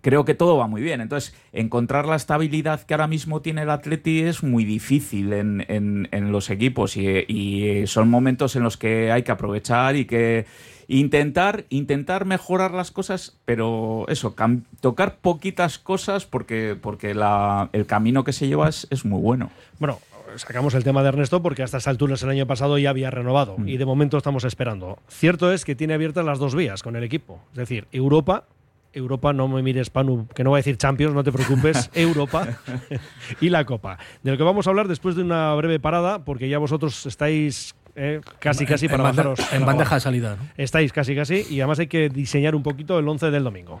creo que todo va muy bien. Entonces, encontrar la estabilidad que ahora mismo tiene el Atleti es muy difícil en, en- en los equipos y, y son momentos en los que hay que aprovechar y que intentar, intentar mejorar las cosas, pero eso, tocar poquitas cosas porque, porque la- el camino que se lleva es, es muy bueno. Bueno, sacamos el tema de Ernesto porque a estas alturas el año pasado ya había renovado Mm. y de momento estamos esperando. Cierto es que tiene abiertas las dos vías con el equipo. Es decir, Europa, Europa, no me mires, Panu, que no voy a decir Champions, no te preocupes, *laughs* Europa y la Copa. De lo que vamos a hablar después de una breve parada, porque ya vosotros estáis eh, casi, En- casi en para bande- bajaros. en bandeja de salida, ¿no? Estáis casi, casi, y además hay que diseñar un poquito el 11 del domingo.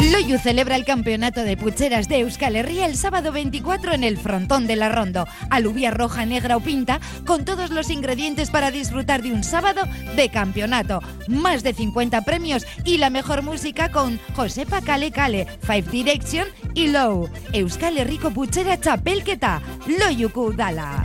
Loyu celebra el campeonato de pucheras de Euskal Herria el sábado 24 en el frontón de la Rondo. Alubia roja, negra o pinta, con todos los ingredientes para disfrutar de un sábado de campeonato. Más de 50 premios y la mejor música con Josepa Kale Kale, Five Direction y Low. Euskal Herriko puchera txapelketa, Loyuku dala.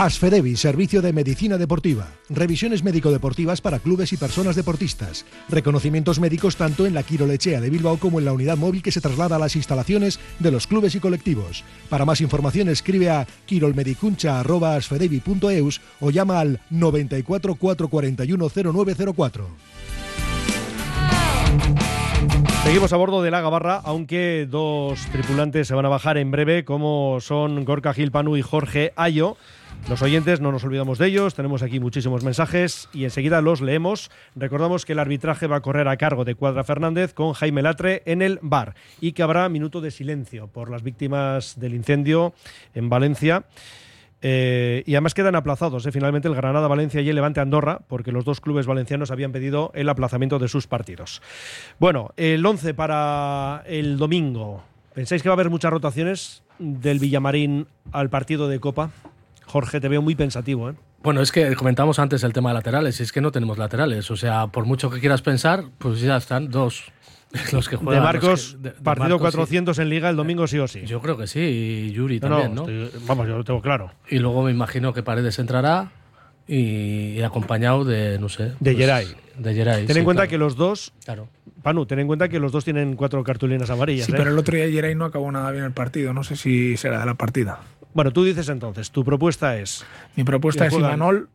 Asfedevi, Servicio de Medicina Deportiva. Revisiones médico-deportivas para clubes y personas deportistas. Reconocimientos médicos tanto en la Quirolechea de Bilbao como en la unidad móvil que se traslada a las instalaciones de los clubes y colectivos. Para más información escribe a quirolmedicuncha.asfedevi.eus o llama al 94 441 0904. Seguimos a bordo de la Gabarra, aunque dos tripulantes se van a bajar en breve, como son Gorka Gil Panu y Jorge Ayo. Los oyentes, no nos olvidamos de ellos, tenemos aquí muchísimos mensajes y enseguida los leemos. Recordamos que el arbitraje va a correr a cargo de Cuadra Fernández con Jaime Latre en el bar y que habrá minuto de silencio por las víctimas del incendio en Valencia. Eh, y además quedan aplazados eh, finalmente el Granada Valencia y el Levante Andorra, porque los dos clubes valencianos habían pedido el aplazamiento de sus partidos. Bueno, el 11 para el domingo. ¿Pensáis que va a haber muchas rotaciones del Villamarín al partido de Copa? Jorge, te veo muy pensativo, ¿eh? Bueno, es que comentamos antes el tema de laterales, y es que no tenemos laterales. O sea, por mucho que quieras pensar, pues ya están dos *laughs* los que juegan. De Marcos, los que- de- de partido Marcos, 400 en Liga el domingo sí o sí. Yo creo que sí, y Yuri No, también, no, estoy- vamos, yo lo tengo claro. Y luego me imagino que Paredes entrará y, y acompañado de, no sé. De pues, Geray. De Geray. Ten sí, en cuenta claro. que los dos. Claro. Panu, ten en cuenta que los dos tienen cuatro cartulinas amarillas. Sí, ¿eh? pero el otro día Geray no acabó nada bien el partido. No sé si será de la partida. Bueno, tú dices entonces, tu propuesta es. Mi propuesta es Imanol.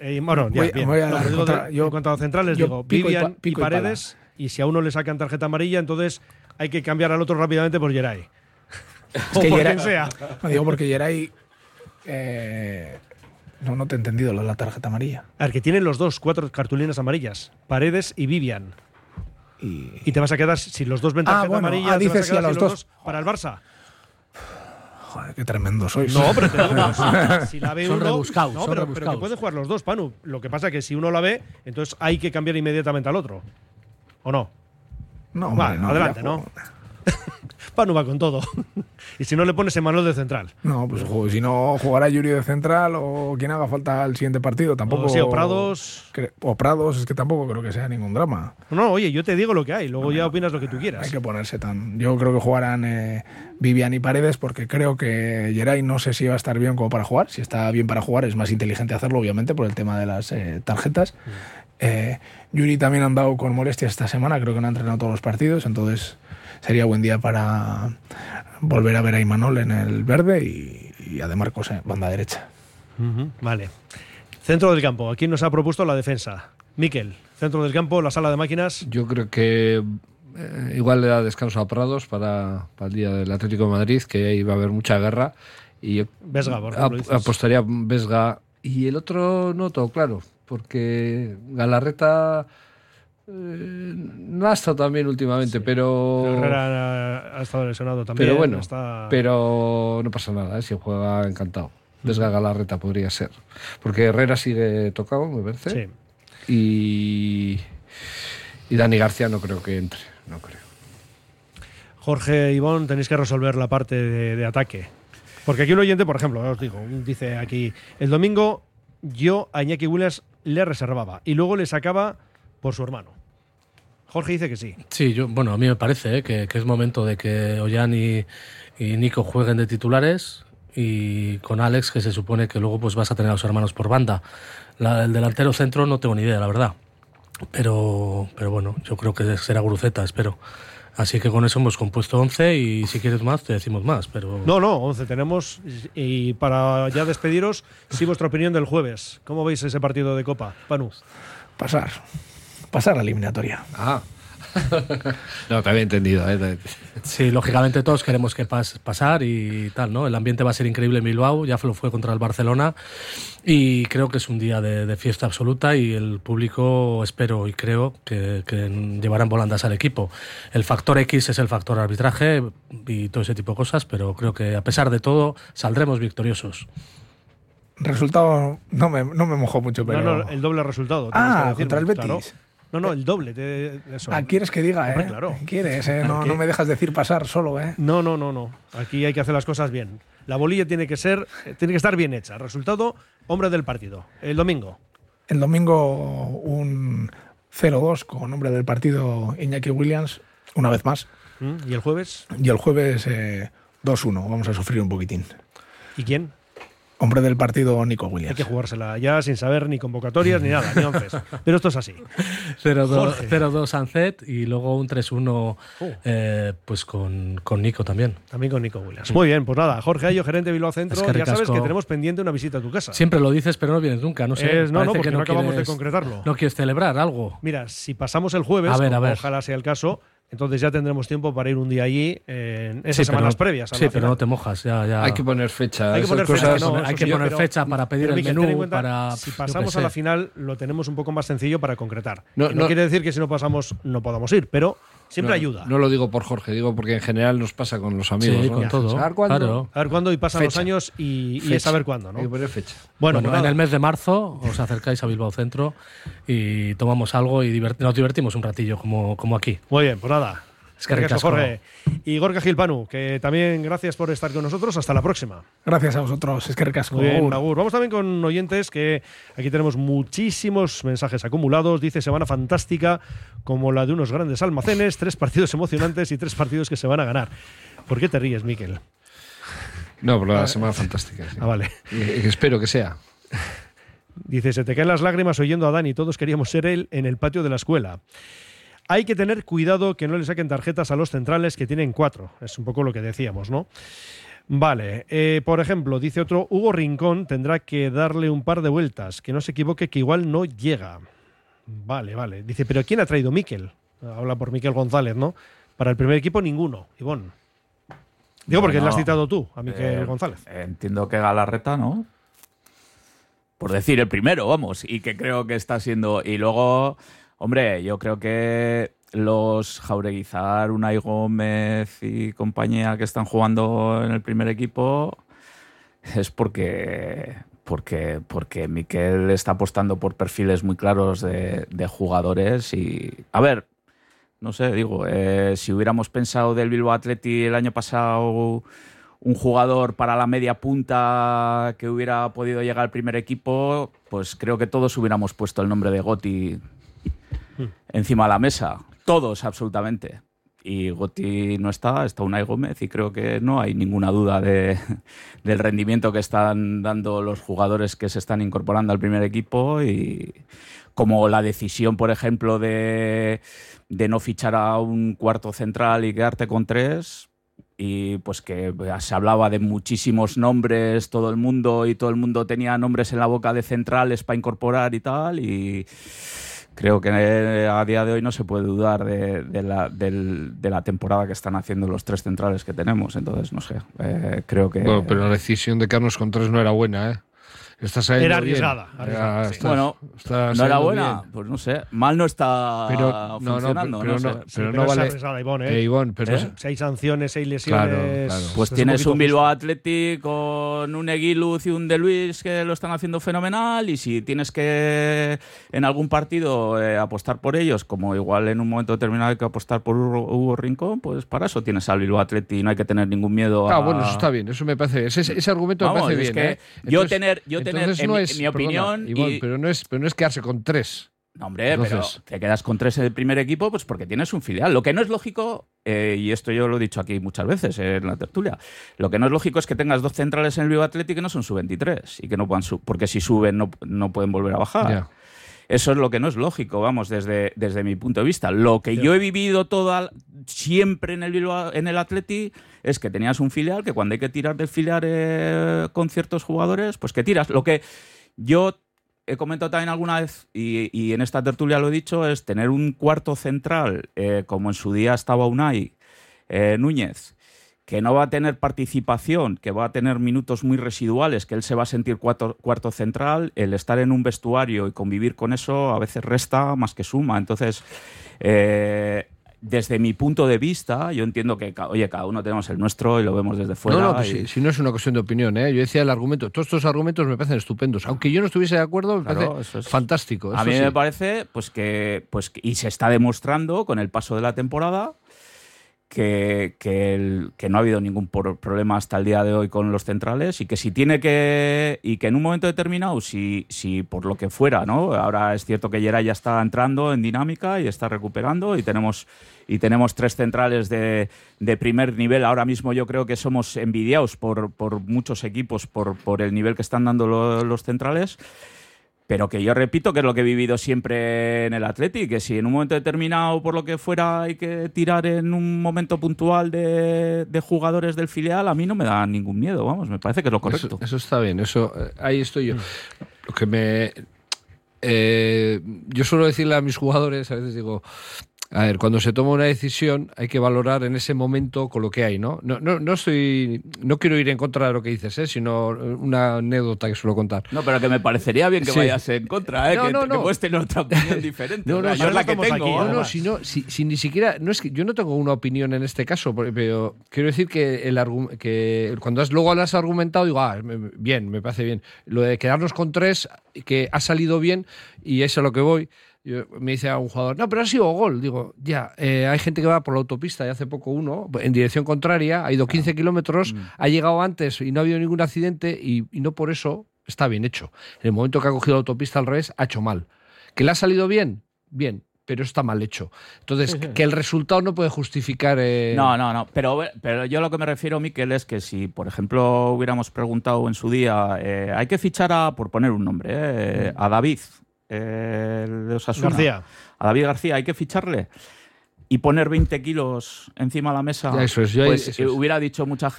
Eh, bueno, ya, Voy- bien. voy a No, dar digo contra- yo- en cuanto a centrales, yo digo Vivian y, pico y pala. Paredes. Y si a uno le sacan tarjeta amarilla, entonces hay que cambiar al otro rápidamente por Geray. *laughs* o que *laughs* por Geray- quien sea. No, digo porque Geray. eh, no, no te he entendido lo de la tarjeta amarilla. A ver, que tienen los dos cuatro cartulinas amarillas, Paredes y Vivian. Y, te vas a quedar, si los dos ven Ah, tarjeta bueno, amarilla, ah, te vas a quedar sí a sin los dos. para el Barça. Joder, qué tremendo sois. No, pero te digo, *laughs* si, la ve Son uno, rebuscados, no, son pero, pero que pueden jugar los dos, Panu. Lo que pasa es que si uno la ve, entonces hay que cambiar inmediatamente al otro. ¿O no? No, hombre, Vale, no, adelante, ¿no? *laughs* Panu va con todo. *laughs* y si no le pones en manos de central. No, pues si no jugará Yuri de central o quien haga falta al siguiente partido, tampoco. O sí, o Prados. O Prados, es que tampoco creo que sea ningún drama. No, oye, yo te digo lo que hay, luego ya opinas lo que tú quieras. Hay que ponerse tan. Yo creo que jugarán eh, Vivian y Paredes porque creo que Geray no sé si va a estar bien como para jugar. Si está bien para jugar, es más inteligente hacerlo, obviamente, por el tema de las eh, tarjetas. Eh, Yuri también han dado con molestias esta semana, creo que no ha entrenado todos los partidos, entonces sería buen día para volver a ver a Imanol en el verde y, y a De Marcos en banda derecha. Vale. Centro del campo. ¿A quién nos ha propuesto la defensa? Miquel. Centro del campo, la sala de máquinas. Yo creo que eh, igual le da descanso a Prados para, para el día del Atlético de Madrid, que ahí va a haber mucha guerra. Y Vesga, por ejemplo, ap- apostaría Vesga. Y el otro no todo claro, porque Galarreta no ha estado tan bien últimamente, pero. Herrera ha, estado lesionado también. Pero bueno, está- pero no pasa nada, ¿eh? si juega encantado. Vesga Galarreta podría ser. Porque Herrera sigue tocado, me parece. Y, y Dani García no creo que entre, no creo. Jorge Ivón, tenéis que resolver la parte de, de ataque. Porque aquí un oyente, por ejemplo, os digo, dice aquí, el domingo yo a Iñaki Williams le reservaba y luego le sacaba por su hermano. Jorge dice que sí. Sí, yo, bueno, a mí me parece ¿eh? que, que es momento de que Ollán y, y Nico jueguen de titulares y con Alex, que se supone que luego pues vas a tener a los hermanos por banda. La- el delantero centro no tengo ni idea, la verdad. Pero, pero bueno, yo creo que será Guruceta, espero. Así que con eso hemos compuesto 11 y si quieres más te decimos más, pero... No, no, 11 tenemos. Y para ya despediros, sí, vuestra opinión del jueves. ¿Cómo veis ese partido de Copa, Panu? Pasar. Pasar a la eliminatoria. Ah. *laughs* no, te había entendido. ¿eh? Sí, lógicamente todos queremos que pas- pasar y tal, ¿no? El ambiente va a ser increíble en Bilbao, ya lo fue contra el Barcelona y creo que es un día de, de fiesta absoluta y el público espero y creo que, que llevarán volandas al equipo. El factor X es el factor arbitraje y todo ese tipo de cosas, pero creo que a pesar de todo saldremos victoriosos. Resultado, no me, no me mojo mucho, pero. No, no, el doble resultado. Ah, contra el Betis. claro. No, no, el doble de eso. Ah, quieres que diga, Hombre, ¿eh? claro. Quieres, ¿eh? No, no me dejas decir pasar solo, ¿eh? No, no, no, no. Aquí hay que hacer las cosas bien. La bolilla tiene que ser, eh, tiene que estar bien hecha. Resultado, hombre del partido. El domingo. El domingo un 0-2 con nombre del partido Iñaki Williams, una vez más. ¿Mm? ¿Y el jueves? Y el jueves eh, 2-1. Vamos a sufrir un poquitín. ¿Y quién? Hombre del partido Nico Hay Williams. que jugársela ya sin saber ni convocatorias ni nada, ni onces. *laughs* Pero esto es así. 0-2 Jorge. 0-2 Ancet y luego un 3-1 eh, pues con, con Nico también. También con Nico Williams. Muy bien, pues nada, Jorge Ayo, gerente de Bilbao Centro. Es que ya sabes que tenemos pendiente una visita a tu casa. Siempre lo dices, pero no vienes nunca. No sé. Es- no, no, porque que no acabamos de concretarlo. No quieres celebrar algo. Mira, si pasamos el jueves, A ver, a ver. ojalá sea el caso, entonces ya tendremos tiempo para ir un día allí en esas Sí, pero semanas previas. Sí, pero no te mojas. Ya, ya. Hay que poner fecha. Hay que poner fecha, hay que no, poner- hay eso que sí, poner pero- fecha para pedir el Miquel, menú, cuenta, para- Si pasamos a la final, lo tenemos un poco más sencillo para concretar. No, Que no, no- quiere decir que si no pasamos no podamos ir, pero siempre no, ayuda. No lo digo por Jorge, digo porque en general nos pasa con los amigos. Sí, ¿no? con todo, ¿Saber cuándo? claro. A ver cuándo y pasan los años y, es saber cuándo, ¿no? Bueno, Bueno, pues en el mes de marzo os acercáis a Bilbao Centro y tomamos algo y divert- nos divertimos un ratillo, como, como aquí. Muy bien, pues nada. Es que Gracias, ricasco. Jorge. Y Gorka Gilpanu, que también gracias por estar con nosotros. Hasta la próxima. Gracias a vosotros. Es que recasco. Muy bien, Agur. Vamos también con oyentes que aquí tenemos muchísimos mensajes acumulados. Dice semana fantástica como la de unos grandes almacenes, tres partidos emocionantes y tres partidos que se van a ganar. ¿Por qué te ríes, Miquel? No, pero la semana fantástica. sí. Ah, vale. Y- y espero que sea. Dice, se te caen las lágrimas oyendo a Dani, todos queríamos ser él en el patio de la escuela. Hay que tener cuidado que no le saquen tarjetas a los centrales que tienen cuatro. Es un poco lo que decíamos, ¿no? Vale, eh, por ejemplo, dice otro, Hugo Rincón tendrá que darle un par de vueltas, que no se equivoque, que igual no llega. Vale, vale. Dice, pero ¿quién ha traído Miquel? Habla por Miquel González, ¿no? Para el primer equipo, ninguno, Ivón. Digo porque le has citado tú, a Miquel eh, González. Entiendo que Galarreta, ¿no? Por decir el primero, vamos, y que creo que está siendo. Y luego, hombre, yo creo que los Jaureguizar, Unai Gómez y compañía que están jugando en el primer equipo es porque. Porque, porque Miquel está apostando por perfiles muy claros de, jugadores y. A ver, no sé, digo, eh, si hubiéramos pensado del Bilbao Atleti el año pasado un jugador para la media punta que hubiera podido llegar al primer equipo, pues creo que todos hubiéramos puesto el nombre de Gotti encima de la mesa. Todos, absolutamente. Y Gotti no está, está Unai Gómez y creo que no hay ninguna duda de, *laughs* del rendimiento que están dando los jugadores que se están incorporando al primer equipo y como la decisión, por ejemplo, de, de no fichar a un cuarto central y quedarte con tres, y pues que se hablaba de muchísimos nombres, todo el mundo y todo el mundo tenía nombres en la boca de centrales para incorporar y tal, y creo que eh, a día de hoy no se puede dudar de, la, del- de la temporada que están haciendo los tres centrales que tenemos. Entonces, no sé, eh, creo que... Bueno, pero la decisión de quedarnos con tres no era buena, ¿eh? Está saliendo Era arriesgada, arriesgada, Era- sí. está- bueno, está no era buena, bien. pues no sé. Mal no está Pero- no, no, funcionando. pero no no- sé. Sí, pero pero no es vale- arriesgada, Ivonne, ¿eh? Eh, Ivonne, pero ¿Eh? Seis sanciones, seis lesiones. Claro, claro. Pues es tienes poquito un Bilbao Athletic con un Eguiluz y un De Luis que lo están haciendo fenomenal y si tienes que en algún partido eh, apostar por ellos, como igual en un momento determinado hay que apostar por Hugo, Hugo Rincón, pues para eso tienes al Bilbao Athletic y no hay que tener ningún miedo Ah, a... bueno, eso está bien, eso me parece. Ese, ese argumento Vamos, me parece es bien. que ¿eh? yo Entonces- tener- yo tener, en no es, mi opinión, y- pero, no es, pero no es quedarse con tres. No, hombre, Entonces- pero te quedas con tres en el primer equipo, pues porque tienes un filial. Lo que no es lógico, eh, y esto yo lo he dicho aquí muchas veces en la tertulia, lo que no es lógico es que tengas dos centrales en el Bilbao Athletic que no son sub-23 y que no puedan sub- porque si suben no, no pueden volver a bajar. Eso es lo que no es lógico, vamos, desde, desde mi punto de vista. Lo que yo he vivido toda siempre en el Bilbao- en el Atleti es que tenías un filial que cuando hay que tirar del filial con ciertos jugadores, pues que tiras. Lo que yo he comentado también alguna vez, y, y en esta tertulia lo he dicho, es tener un cuarto central, eh, como en su día estaba Unai eh, Núñez, que no va a tener participación, que va a tener minutos muy residuales, que él se va a sentir cuarto, cuarto central, el estar en un vestuario y convivir con eso a veces resta más que suma. Entonces, eh, desde mi punto de vista, yo entiendo que, oye, cada uno tenemos el nuestro y lo vemos desde fuera. no, no, pues y- si, si no es una cuestión de opinión, ¿eh? Yo decía el argumento, todos estos argumentos me parecen estupendos. Aunque yo no estuviese de acuerdo, me Claro, parece eso es- fantástico. A mí sí. me parece, pues que, pues que- y se está demostrando con el paso de la temporada que, que, el- que no ha habido ningún problema hasta el día de hoy con los centrales y que si tiene que y que en un momento determinado, si, si por lo que fuera, ¿no? Ahora es cierto que Geray ya está entrando en dinámica y está recuperando y tenemos y tenemos tres centrales de, de primer nivel. Ahora mismo yo creo que somos envidiados por, por muchos equipos por, por el nivel que están dando lo- los centrales. Pero que yo repito que es lo que he vivido siempre en el Atleti, que si en un momento determinado, por lo que fuera, hay que tirar en un momento puntual de, de jugadores del filial, a mí no me da ningún miedo, vamos, me parece que es lo correcto. Eso, eso está bien, eso eh, ahí estoy yo. Lo que me eh, yo suelo decirle a mis jugadores, a veces digo, a ver, cuando se toma una decisión hay que valorar en ese momento con lo que hay, ¿no? No, no, no estoy, no quiero ir en contra de lo que dices, ¿eh? sino una anécdota que suelo contar. No, pero que me parecería bien que Sí. vayas en contra, ¿eh? No, que, no, que no. tener otra opinión *laughs* diferente. No, no, yo es la que tengo. aquí, No, no, si, no si, si ni siquiera. No es que yo no tengo una opinión en este caso, pero quiero decir que, el que cuando has, luego lo has argumentado, digo, ah, bien, me parece bien. Lo de quedarnos con tres, que ha salido bien, y es a lo que voy. Yo- me dice a un jugador, no, pero ha sido gol. Digo, ya, eh, hay gente que va por la autopista y hace poco uno, en dirección contraria, ha ido 15 kilómetros, ha llegado antes y no ha habido ningún accidente, y, y no por eso está bien hecho. En el momento que ha cogido la autopista al revés, ha hecho mal. ¿Que le ha salido bien? Bien, pero está mal hecho. Entonces, que- que el resultado no puede justificar. eh, No, no, no. Pero, pero yo lo que me refiero, Miquel, es que si, por ejemplo, hubiéramos preguntado en su día, eh, hay que fichar a, por poner un nombre, eh, a David, el de Osasuna. García. A David García, hay que ficharle. Y poner 20 kilos encima de la mesa, Ya, eso es, yo- pues eso es. hubiera dicho mucha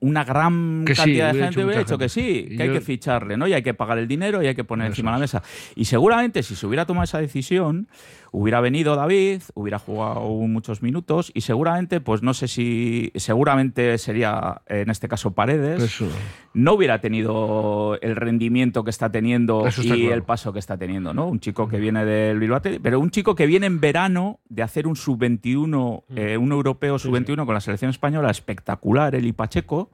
una gran Que sí, cantidad de gente hubiera dicho que sí, que hay que ficharle, ¿no? Y hay que pagar el dinero y hay que poner Eso encima de la mesa. Y seguramente si se hubiera tomado esa decisión, hubiera venido David, hubiera jugado muchos minutos y seguramente, pues no sé si, seguramente sería en este caso Paredes, Eso. no hubiera tenido el rendimiento que está teniendo está y claro. el paso que está teniendo, ¿no? Un chico que viene del Bilbao pero un chico que viene en verano de hacer un sub-21, Mm. eh, un europeo sub-21 con la selección española espectacular, el Pacheco.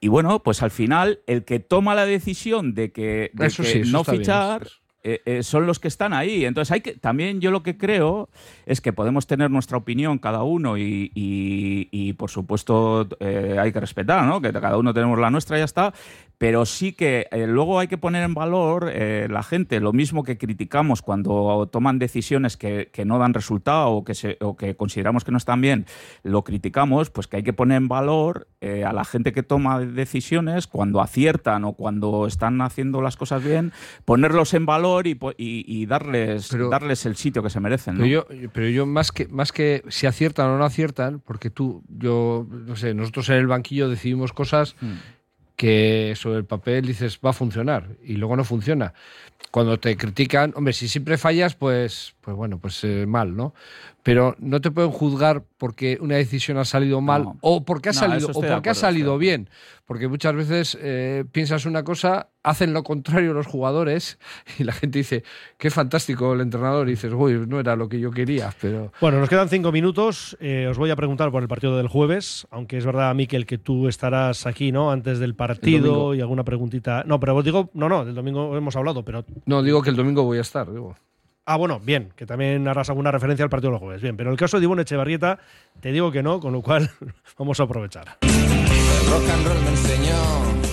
Y bueno, pues al final el que toma la decisión de que, de Eso que sí, eso no bien, fichar eh, eh, son los que están ahí. Entonces hay que también yo lo que creo es que podemos tener nuestra opinión cada uno y, y- y, por supuesto eh, hay que respetar, ¿no? Que cada uno tenemos la nuestra y ya está. Pero sí que eh, luego hay que poner en valor eh, la gente, lo mismo que criticamos cuando toman decisiones que, que no dan resultado o que, se- o que consideramos que no están bien, lo criticamos, pues que hay que poner en valor eh, a la gente que toma decisiones cuando aciertan o cuando están haciendo las cosas bien, ponerlos en valor y, y- y darles, Pero- darles el sitio que se merecen. ¿no? Pero yo, pero yo más que más que si aciertan o no aciertan, porque tú, yo, no sé, nosotros en el banquillo decidimos cosas Mm. Que sobre el papel dices va a funcionar y luego no funciona. Cuando te critican, hombre, si siempre fallas, pues, pues bueno, pues eh, mal, ¿no? Pero no te pueden juzgar porque una decisión ha salido mal No. o porque ha No, salido o porque ha salido bien. Porque muchas veces eh, piensas una cosa, hacen lo contrario los jugadores *laughs* y la gente dice, qué fantástico el entrenador. Y dices, uy, no era lo que yo quería, pero... Bueno, nos quedan cinco minutos. Eh, os voy a preguntar por el partido del jueves, aunque es verdad, Miquel, que tú estarás aquí, ¿no? Antes del partido y alguna preguntita. No, pero os digo, no, no, del domingo hemos hablado, pero. No, digo que el domingo voy a estar, digo. Ah, bueno, bien, que también harás alguna referencia al partido del jueves. Bien, pero el caso de Ivonne Echevarrieta, te digo que no, con lo cual *laughs* vamos a aprovechar.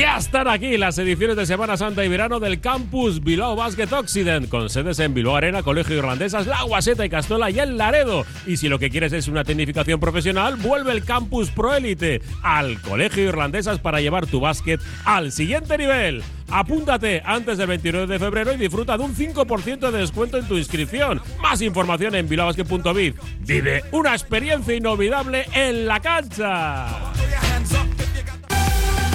Ya están aquí las ediciones de Semana Santa y Verano del Campus Bilbao Basket Occident, con sedes en Bilbao Arena, Colegio Irlandesas, La Guaseta y Castola y el Laredo. Y si lo que quieres es una tecnificación profesional, vuelve el Campus Pro Élite al Colegio Irlandesas para llevar tu básquet al siguiente nivel. Apúntate antes del 29 de febrero y disfruta de un 5% de descuento en tu inscripción. Más información en bilbaobasket.biz. Vive una experiencia inolvidable en la cancha.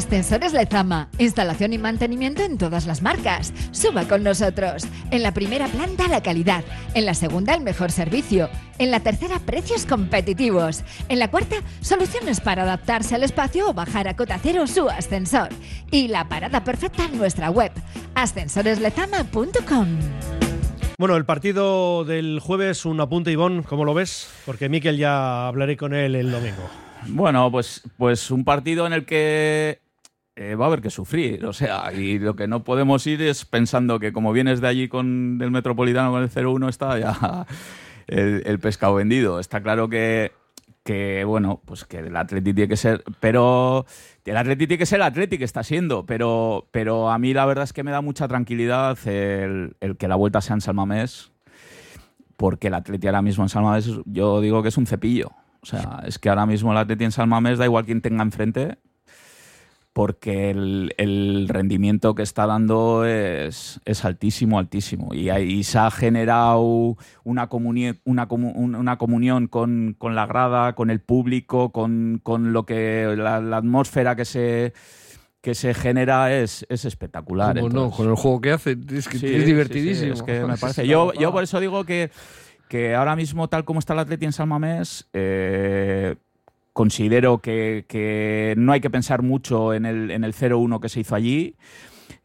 Ascensores Lezama. Instalación y mantenimiento en todas las marcas. Suba con nosotros. En la primera planta la calidad. En la segunda el mejor servicio. En la tercera precios competitivos. En la cuarta soluciones para adaptarse al espacio o bajar a cota cero su ascensor. Y la parada perfecta en nuestra web. ascensoreslezama.com. Bueno, el partido del jueves, un apunte, Ivón, ¿cómo lo ves? Porque Miquel ya hablaré con él el domingo. Bueno, pues, pues un partido en el que eh, va a haber que sufrir. O sea, y lo que no podemos ir es pensando que como vienes de allí con del Metropolitano con el 0-1 está ya *laughs* el, el pescado vendido. Está claro que, que, bueno, pues que el Atleti tiene que ser, pero el Atleti tiene que ser el Atleti que está siendo, pero, pero a mí la verdad es que me da mucha tranquilidad el, el que la vuelta sea en San Mamés, porque el Atleti ahora mismo en San Mamés yo digo que es un cepillo. O sea, es que ahora mismo el Atleti en San Mamés da igual quien tenga enfrente, porque el, el rendimiento que está dando es, es altísimo, altísimo. Y, ahí se ha generado una, comuni- una, comu- un- una comunión con, con la grada, con el público, con, con lo que la, la atmósfera que se que se genera es, es espectacular. Como no, Entonces- con el juego que hace, es que Sí, es sí, sí, divertidísimo. es que me *laughs* Es parece. una Yo, por eso digo que, que ahora mismo, tal como está el Atleti en San Mamés, eh, considero que, que no hay que pensar mucho en el, en el 0-1 que se hizo allí.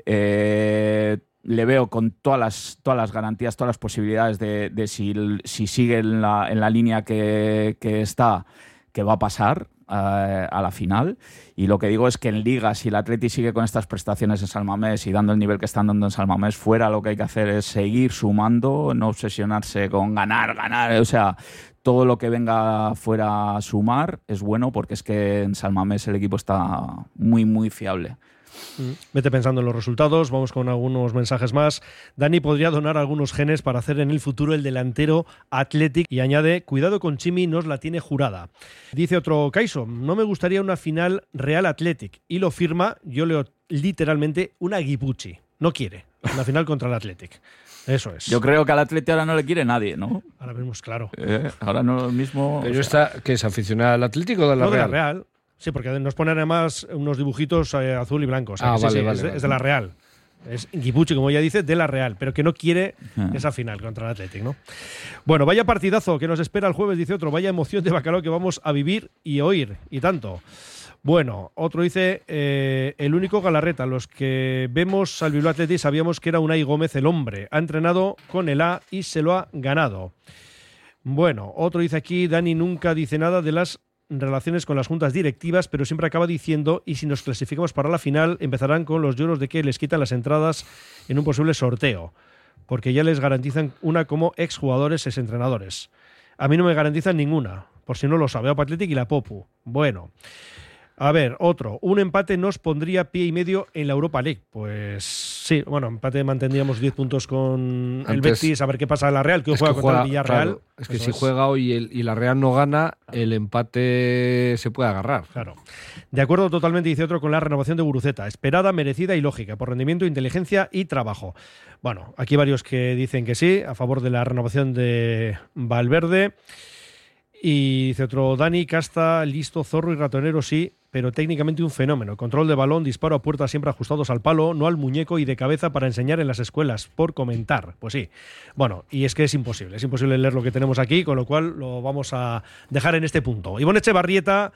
Eh, le veo con todas las, todas las garantías, todas las posibilidades de, de si, si sigue en la, en la línea que, que está, que va a pasar eh, a la final. Y lo que digo es que en Liga, si el Atleti sigue con estas prestaciones en San Mamés y dando el nivel que están dando en San Mamés, fuera lo que hay que hacer es seguir sumando, no obsesionarse con ganar, ganar. O sea, todo lo que venga fuera a sumar es bueno porque es que en San Mamés el equipo está muy, muy fiable. Mm. Vete pensando en los resultados, vamos con algunos mensajes más. Dani podría donar algunos genes para hacer en el futuro el delantero Athletic y añade, cuidado con Chimi, nos la tiene jurada. Dice otro Kaiso, no me gustaría una final Real Athletic y lo firma, yo leo literalmente, una Guipucci. No quiere una final contra el Athletic. Eso es. Yo creo que al Atleti ahora no le quiere nadie, ¿no? Ahora mismo es claro. Eh, ahora no mismo. Pero esta, que es aficionada al Atlético o de la no, de la Real? Sí, porque nos ponen además unos dibujitos eh, azul y blanco. o sea, Ah, vale, sí, vale, es, de- vale. es de la Real. Es Guipucci, como ya dice, de la Real, pero que no quiere Ah. esa final contra el Athletic, ¿no? Bueno, vaya partidazo que nos espera el jueves, dice otro. Vaya emoción de bacalao que vamos a vivir y oír, y tanto. Bueno, otro dice, eh, el único Galarreta, los que vemos al Bilbao Athletic sabíamos que era Unai Gómez el hombre. Ha entrenado con el A y se lo ha ganado. Bueno, otro dice aquí, Dani nunca dice nada de las relaciones con las juntas directivas, pero siempre acaba diciendo, y si nos clasificamos para la final, empezarán con los lloros de que les quitan las entradas en un posible sorteo, porque ya les garantizan una como exjugadores, exentrenadores. A mí no me garantizan ninguna, por si no lo sabe, Athletic y la Popu. Bueno. A ver, otro. Un empate nos pondría pie y medio en la Europa League. Pues sí, bueno, empate mantendríamos 10 puntos con el Betis, a ver qué pasa en la Real, que hoy juega que contra juega- el Villarreal. claro, es que Eso si juega hoy el- y la Real no gana, el empate se puede agarrar. Claro. De acuerdo totalmente, dice otro, con la renovación de Guruceta. Esperada, merecida y lógica, por rendimiento, inteligencia y trabajo. Bueno, aquí varios que dicen que sí, a favor de la renovación de Valverde. Y dice otro, Dani, Casta, listo, zorro y ratonero, sí, pero técnicamente un fenómeno. Control de balón, disparo a puerta siempre ajustados al palo, no al muñeco y de cabeza para enseñar en las escuelas, por comentar. Pues sí. Bueno, y es que es imposible, es imposible leer lo que tenemos aquí, con lo cual lo vamos a dejar en este punto. Ivonne Echevarrieta.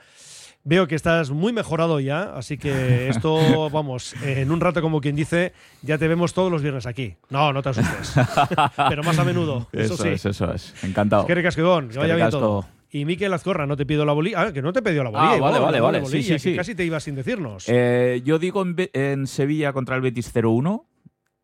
Veo que estás muy mejorado ya, así que *laughs* esto, vamos, en un rato, como quien dice, ya te vemos todos los viernes aquí. No, no te asustes. *laughs* Pero más a menudo. Eso, Eso, sí. es, eso es. Encantado. Es que ricasquegón, que vaya bien todo. Y Miquel Azcorra, no te pido la bolilla. Ah, que no te pidió la bolilla. Ah, vale, vale, vale. bolilla, Sí, sí, sí. Casi te ibas sin decirnos. Eh, yo digo en, Sevilla contra el Betis 0-1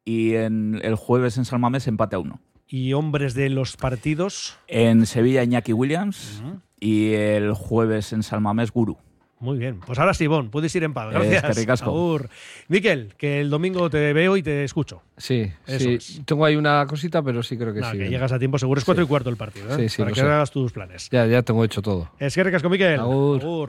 y en el jueves en San Mamés empate a 1. Y hombres de los partidos. En Sevilla Iñaki Williams y el jueves en San Mamés Guru. Muy bien. Pues ahora sí, Ivonne, puedes ir en paz. Eh, Gracias. Miquel, que el domingo te veo y te escucho. Sí, Eso sí. es. Tengo ahí una cosita, pero sí creo que Nada, sí. que llegas a tiempo seguro. Es cuatro y cuarto el partido, ¿eh? Sí, sí, Para que sé. hagas tus planes. Ya, ya tengo hecho todo. Es que recasco, Miquel. Agur. Agur.